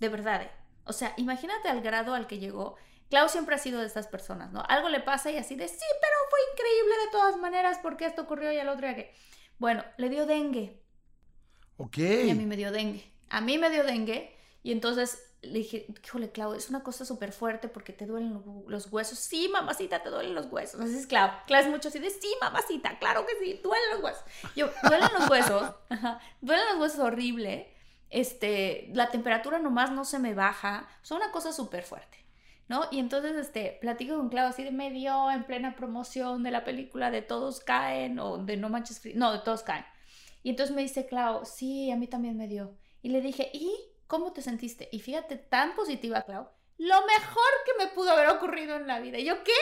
De verdad, ¿eh? O sea, imagínate al grado al que llegó. Clau siempre ha sido de estas personas, ¿no? Algo le pasa y así de, sí, pero fue increíble de todas maneras porque esto ocurrió y al otro ya que... Bueno, le dio dengue. Ok. Y a mí me dio dengue. A mí me dio dengue y entonces le dije, híjole, Clau, es una cosa súper fuerte porque te duelen lo- los huesos. Sí, mamacita, te duelen los huesos. Así es Clau. Clau es mucho así de, sí, mamacita, claro que sí, duelen los huesos. Yo, duelen los huesos. Ajá, duelen los huesos horrible. Este, la temperatura nomás no se me baja. Son una cosa súper fuerte. Y entonces, este, platico con Clau así de me dio en plena promoción de la película de Todos Caen o de No Manches Free. No, de Todos Caen. Y entonces me dice Clau, sí, a mí también me dio. Y le dije, ¿y cómo te sentiste? Y fíjate, tan positiva, Clau. Lo mejor que me pudo haber ocurrido en la vida. Y yo, ¿qué?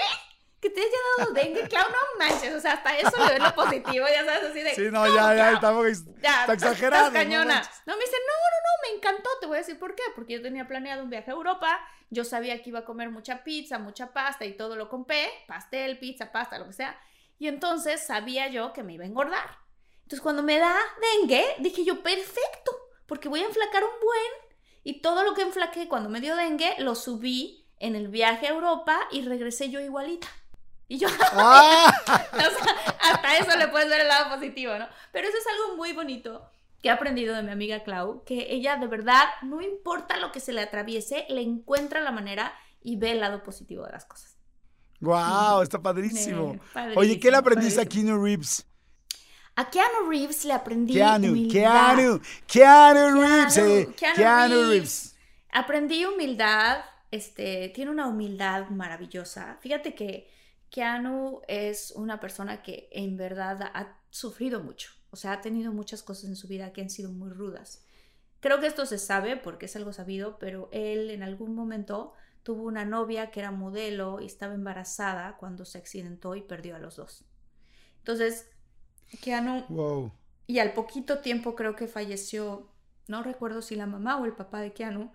Que te haya dado dengue, Clau, no manches. O sea, hasta eso le ves lo positivo, ya sabes, así de. Sí, no, "¿Cómo, ya, ya, Clau? tampoco es- Ya, está exagerado. Estás cañona. No, me dice, no, no, no, me encantó. Te voy a decir por qué. Porque yo tenía planeado un viaje a Europa. Yo sabía que iba a comer mucha pizza, mucha pasta y todo lo compré. Pastel, pizza, pasta, lo que sea. Y entonces sabía yo que me iba a engordar. Entonces cuando me da dengue, dije yo, perfecto. Porque voy a enflacar un buen. Y todo lo que enflaqué cuando me dio dengue, lo subí en el viaje a Europa y regresé yo igualita. Y yo, ¡Ah! o sea, hasta eso le puedes ver el lado positivo, ¿no? Pero eso es algo muy bonito que he aprendido de mi amiga Clau, que ella de verdad, no importa lo que se le atraviese, le encuentra la manera y ve el lado positivo de las cosas. ¡Wow! Está padrísimo. Padrísimo, Oye, ¿qué le aprendiste a. Keanu Reeves? A Keanu Reeves le aprendí Keanu, humildad. Keanu, Keanu Reeves, eh, Keanu Keanu Reeves. Reeves. Aprendí humildad, este, tiene una humildad maravillosa. Fíjate que Keanu es una persona que en verdad ha sufrido mucho, o sea, ha tenido muchas cosas en su vida que han sido muy rudas. Creo que esto se sabe porque es algo sabido, pero él en algún momento tuvo una novia que era modelo y estaba embarazada cuando se accidentó y perdió a los dos. Entonces, Keanu Wow. y al poquito tiempo creo que falleció, no recuerdo si la mamá o el papá de Keanu.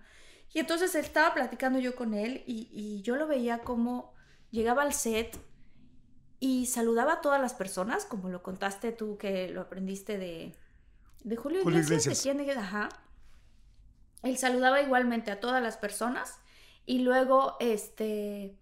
Y entonces estaba platicando yo con él y, y yo lo veía como llegaba al set y saludaba a todas las personas, como lo contaste tú que lo aprendiste de, de Julio, Julio Iglesias. Iglesias. ¿De quién? Ajá. Él saludaba igualmente a todas las personas y luego, este,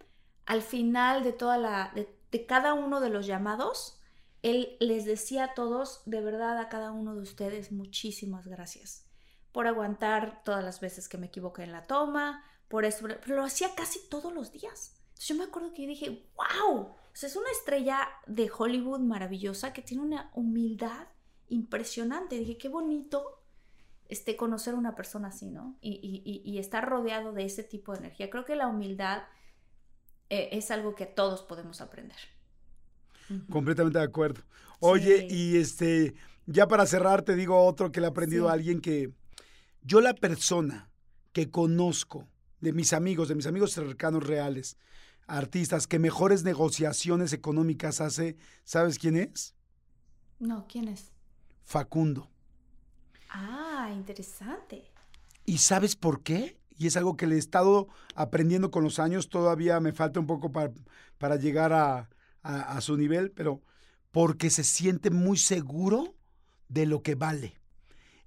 al final de toda la, de, de cada uno de los llamados, él les decía a todos, de verdad a cada uno de ustedes, muchísimas gracias por aguantar todas las veces que me equivoqué en la toma, por eso, pero lo hacía casi todos los días. Entonces yo me acuerdo que yo dije, wow, o sea, es una estrella de Hollywood maravillosa que tiene una humildad impresionante. Dije, qué bonito este, conocer a una persona así, ¿no? Y, y- y- estar rodeado de ese tipo de energía. Creo que la humildad eh, es algo que todos podemos aprender. Completamente de acuerdo. Oye, Sí. y este, ya para cerrar, te digo otro que le he aprendido Sí. a alguien que yo la persona que conozco de mis amigos, de mis amigos cercanos reales, artistas, que mejores negociaciones económicas hace, ¿sabes quién es? No, ¿quién es? Facundo. Ah, interesante. ¿Y sabes por qué? Y es algo que le he estado aprendiendo con los años, todavía me falta un poco para, para llegar a, a- a su nivel, pero porque se siente muy seguro de lo que vale.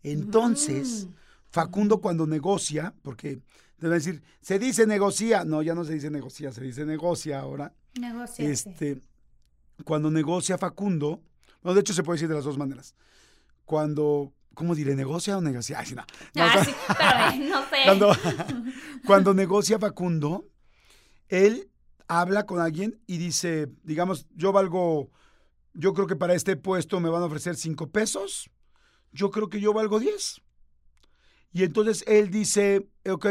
Entonces, Mm. Facundo cuando negocia, porque debe decir, se dice negocia, no, ya no se dice negocia, se dice negocia ahora. Negocia. Este, cuando negocia Facundo, bueno, de hecho se puede decir de las dos maneras. Cuando, ¿cómo diré? ¿Negocia o negocia? Ay, no. No, o Ah, sea, sí, pero no sé. cuando, cuando negocia Facundo, él habla con alguien y dice, digamos, yo valgo, yo creo que para este puesto me van a ofrecer cinco pesos, yo creo que yo valgo 10. Y entonces él dice, ok,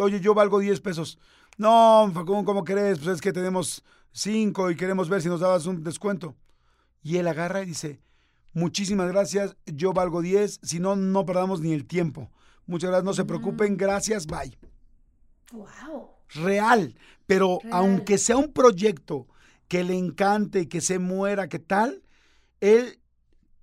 oye, yo valgo 10 pesos. No, Facundo, ¿cómo crees? Pues es que tenemos cinco y queremos ver si nos dabas un descuento. Y él agarra y dice, muchísimas gracias, yo valgo 10, si no, no perdamos ni el tiempo. Muchas gracias, no se preocupen, gracias, bye. Wow. Real, pero Real. aunque sea un proyecto que le encante, que se muera, que tal, él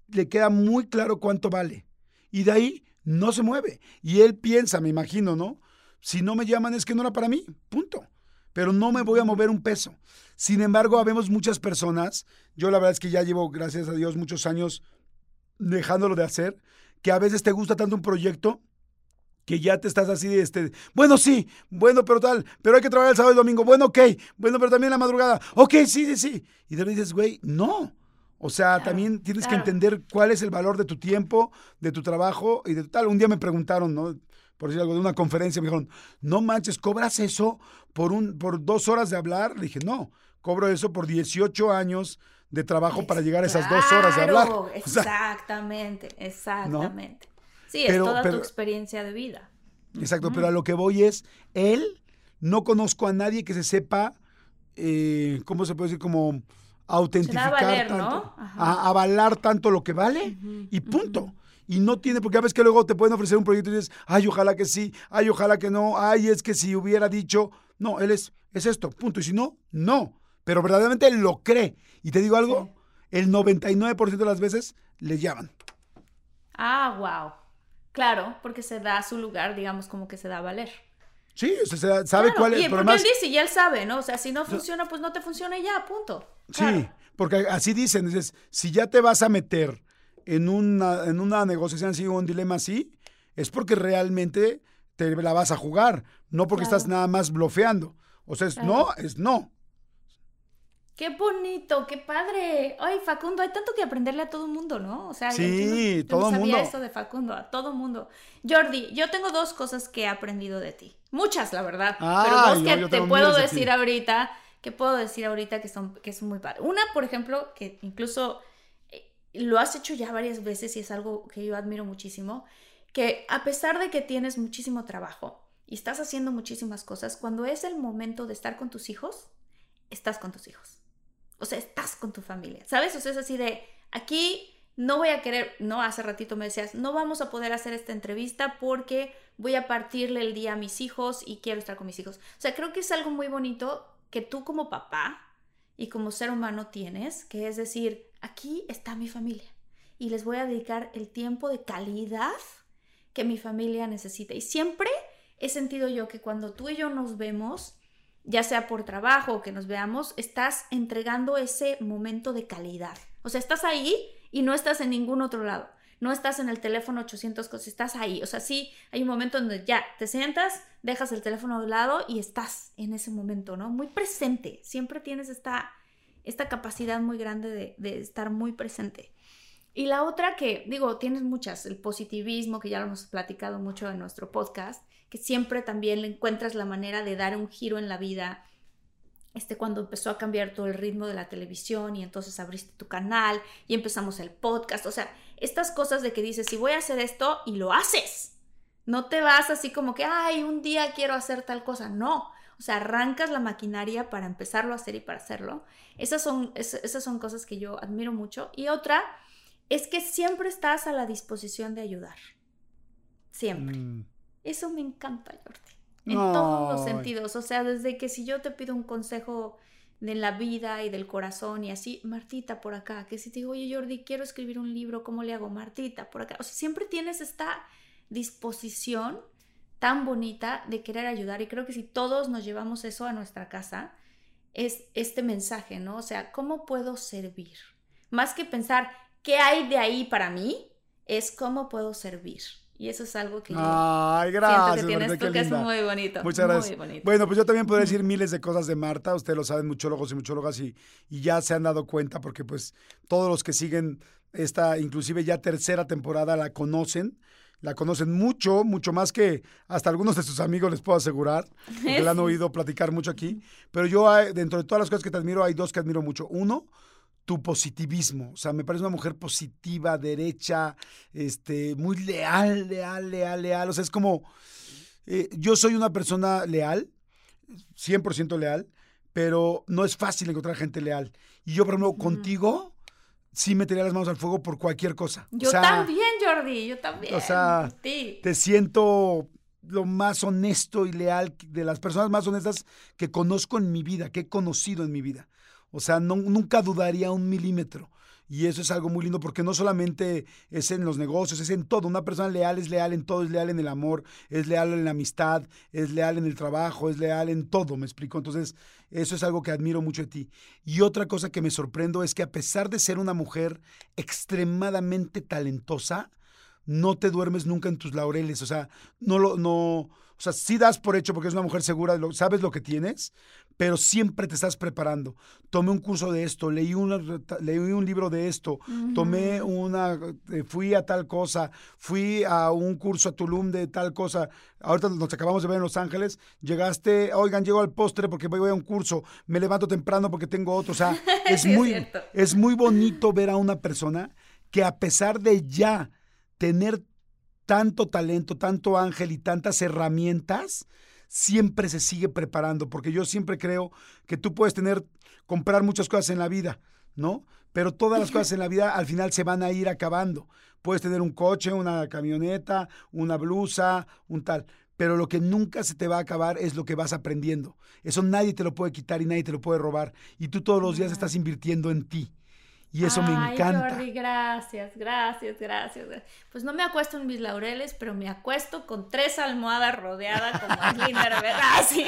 le queda muy claro cuánto vale. Y de ahí no se mueve. Y él piensa, me imagino, ¿no? Si no me llaman es que no era para mí, punto. Pero no me voy a mover un peso. Sin embargo, habemos muchas personas, yo la verdad es que ya llevo, gracias a Dios, muchos años dejándolo de hacer, que a veces te gusta tanto un proyecto que ya te estás así, este, bueno, sí, bueno, pero tal, pero hay que trabajar el sábado y domingo, bueno, ok, bueno, pero también la madrugada, ok, sí, sí, sí. Y de repente dices, güey, no. O sea, Claro, también tienes que entender cuál es el valor de tu tiempo, de tu trabajo y de tal. Un día me preguntaron, ¿no? Por decir algo, de una conferencia, me dijeron, no manches, ¿cobras eso por, un, por dos horas de hablar? Le dije, no, cobro eso por 18 años de trabajo para llegar a esas dos horas de hablar. Claro, O sea, Exactamente, exactamente. Sí, es Pero- toda pero- tu experiencia de vida. Exacto, pero a lo que voy es, él, no conozco a nadie que se sepa, eh, ¿cómo se puede decir? Como autentificar valer, tanto, ¿no? A- avalar tanto lo que vale y punto. Y no tiene, porque a veces que luego te pueden ofrecer un proyecto y dices, ay, ojalá que sí, ay, ojalá que no, ay, es que si hubiera dicho, no, él es, es esto, punto. Y si no, no. Pero verdaderamente lo cree. Y te digo algo, el 99% de las veces le llaman. Ah, wow. Claro, porque se da su lugar, digamos, como que se da a valer. Sí, o sea, sabe Claro, cuál es. Y porque además- él dice y él sabe, ¿no? O sea, si no funciona, pues no te funciona y ya, punto. Sí, porque así dicen, dices, si ya te vas a meter en una, en una negociación así o un dilema así, es porque realmente te la vas a jugar, no porque Claro. estás nada más blofeando. O sea, es no, es no. Qué bonito, qué padre. Ay, Facundo, hay tanto que aprenderle a todo el mundo, ¿no? O sea, Sí, yo no- yo todo no sabía mundo. eso de Facundo, a todo mundo. Jordi, yo tengo dos cosas que he aprendido de ti. Muchas, la verdad. pero Ay, dos que yo te puedo decir ahorita, que puedo decir ahorita que son, que son muy padres. Una, por ejemplo, que incluso eh, lo has hecho ya varias veces y es algo que yo admiro muchísimo, que a pesar de que tienes muchísimo trabajo y estás haciendo muchísimas cosas, cuando es el momento de estar con tus hijos, estás con tus hijos. O sea, estás con tu familia, ¿sabes? O sea, es así de, aquí no voy a querer, no, hace ratito me decías, no vamos a poder hacer esta entrevista porque voy a partirle el día a mis hijos y quiero estar con mis hijos. O sea, creo que es algo muy bonito que tú como papá y como ser humano tienes, que es decir, aquí está mi familia y les voy a dedicar el tiempo de calidad que mi familia necesita. Y siempre he sentido yo que cuando tú y yo nos vemos, ya sea por trabajo o que nos veamos, estás entregando ese momento de calidad. O sea, estás ahí y no estás en ningún otro lado. No estás en el teléfono 800 cosas, estás ahí. O sea, sí, hay un momento donde ya te sientas, dejas el teléfono de lado y estás en ese momento, ¿no? Muy presente. Siempre tienes esta, esta capacidad muy grande de, de estar muy presente. Y la otra que, digo, tienes muchas, el positivismo, que ya lo hemos platicado mucho en nuestro podcast, que siempre también encuentras la manera de dar un giro en la vida. Este, cuando empezó a cambiar todo el ritmo de la televisión y entonces abriste tu canal y empezamos el podcast. O sea, estas cosas de que dices, si voy a hacer esto y lo haces. No te vas así como que, ay, un día quiero hacer tal cosa. No. O sea, arrancas la maquinaria para empezarlo a hacer y para hacerlo. Esas son, es- esas son cosas que yo admiro mucho. Y otra es que siempre estás a la disposición de ayudar. Siempre. Mm, Eso me encanta, Jordi. En todos los sentidos. O sea, desde que si yo te pido un consejo de la vida y del corazón y así, Martita por acá, que si te digo, oye Jordi, quiero escribir un libro, ¿cómo le hago? Martita por acá. O sea, siempre tienes esta disposición tan bonita de querer ayudar y creo que si todos nos llevamos eso a nuestra casa, es este mensaje, ¿no? O sea, ¿cómo puedo servir? Más que pensar, ¿qué hay de ahí para mí? Es cómo puedo servir. Y eso es algo que yo Ay, siento gracias, que tienes tú, que es muy bonito. Muchas muy gracias. bonito. Bueno, pues yo también podría decir miles de cosas de Marta. Ustedes lo saben, muchólogos y muchólogas, y, y ya se han dado cuenta porque pues todos los que siguen esta, inclusive ya tercera temporada, la conocen. La conocen mucho, mucho más que hasta algunos de sus amigos, les puedo asegurar, porque la han oído platicar mucho aquí. Pero yo, eh, dentro de todas las cosas que te admiro, hay dos que admiro mucho. Uno, tu positivismo. O sea, me parece una mujer positiva, derecha, este, muy leal, leal, leal, leal. O sea, es como, eh, yo soy una persona leal, 100% leal, pero no es fácil encontrar gente leal. Y yo, por ejemplo, contigo, sí metería las manos al fuego por cualquier cosa. Yo O sea, también, Jordi, yo también. o sea, Sí. te siento lo más honesto y leal, de las personas más honestas que conozco en mi vida, que he conocido en mi vida. O sea, no- nunca dudaría un milímetro. Y eso es algo muy lindo porque no solamente es en los negocios, es en todo. Una persona leal es leal en todo, es leal en el amor, es leal en la amistad, es leal en el trabajo, es leal en todo, me explico. Entonces, eso es algo que admiro mucho de ti. Y otra cosa que me sorprendo es que a pesar de ser una mujer extremadamente talentosa, no te duermes nunca en tus laureles, o sea, no lo, no, o sea, sí das por hecho porque es una mujer segura, sabes lo que tienes, pero siempre te estás preparando. Tomé un curso de esto, leí, una, leí un libro de esto, tomé una, eh, fui a tal cosa, fui a un curso a Tulum de tal cosa. Ahorita nos acabamos de ver en Los Ángeles, llegaste, oigan, llego al postre porque voy a un curso, me levanto temprano porque tengo otro, o sea, es Sí, muy, es muy bonito ver a una persona que a pesar de ya tener tanto talento, tanto ángel y tantas herramientas, siempre se sigue preparando, porque yo siempre creo que tú puedes tener, comprar muchas cosas en la vida, ¿no? Pero todas las cosas en la vida al final se van a ir acabando. Puedes tener un coche, una camioneta, una blusa, un tal. Pero lo que nunca se te va a acabar es lo que vas aprendiendo. Eso nadie te lo puede quitar y nadie te lo puede robar. Y tú todos los días estás invirtiendo en ti. Y eso me Ay, encanta. Jordi, gracias, gracias, gracias. Pues no me acuesto en mis laureles, pero me acuesto con tres almohadas rodeada como linda, ¿verdad? Sí.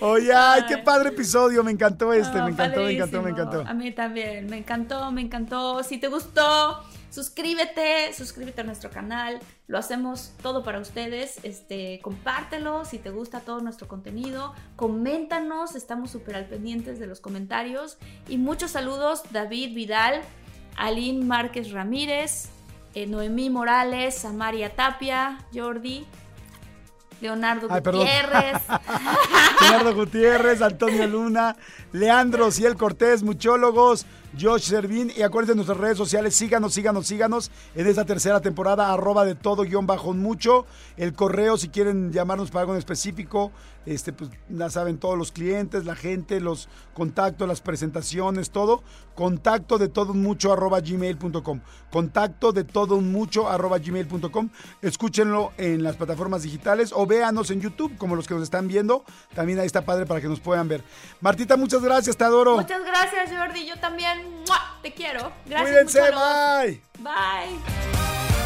Oye, ay, qué padre episodio. Me encantó este, No, me encantó, me encantó, me encantó. A mí también, me encantó, me encantó. Si te gustó, suscríbete, suscríbete a nuestro canal. Lo hacemos todo para ustedes. Este, compártelo si te gusta todo nuestro contenido. Coméntanos, estamos súper al pendientes de los comentarios. Y muchos saludos, David Vidal, Aline Márquez Ramírez, eh, Noemí Morales, Amaria Tapia, Jordi. Leonardo Ay. Gutiérrez. Leonardo Gutiérrez, Antonio Luna, Leandro Ciel Cortés, muchólogos, Josh Servín. Y acuérdense de nuestras redes sociales, síganos, síganos, síganos en esta tercera temporada, arroba de todo guion bajo mucho. El correo, si quieren llamarnos para algo en específico, este, pues ya saben, todos los clientes, la gente, los contactos, las presentaciones, todo. Contacto de todo mucho arroba gmail.com. Contacto de todo mucho arroba gmail.com. Escúchenlo en las plataformas digitales o véanos en YouTube, como los que nos están viendo. También ahí está padre para que nos puedan ver. Martita, muchas gracias, te adoro. Muchas gracias, Jordi. Yo también ¡mua! te quiero. Gracias. Cuídense, bye. Bye.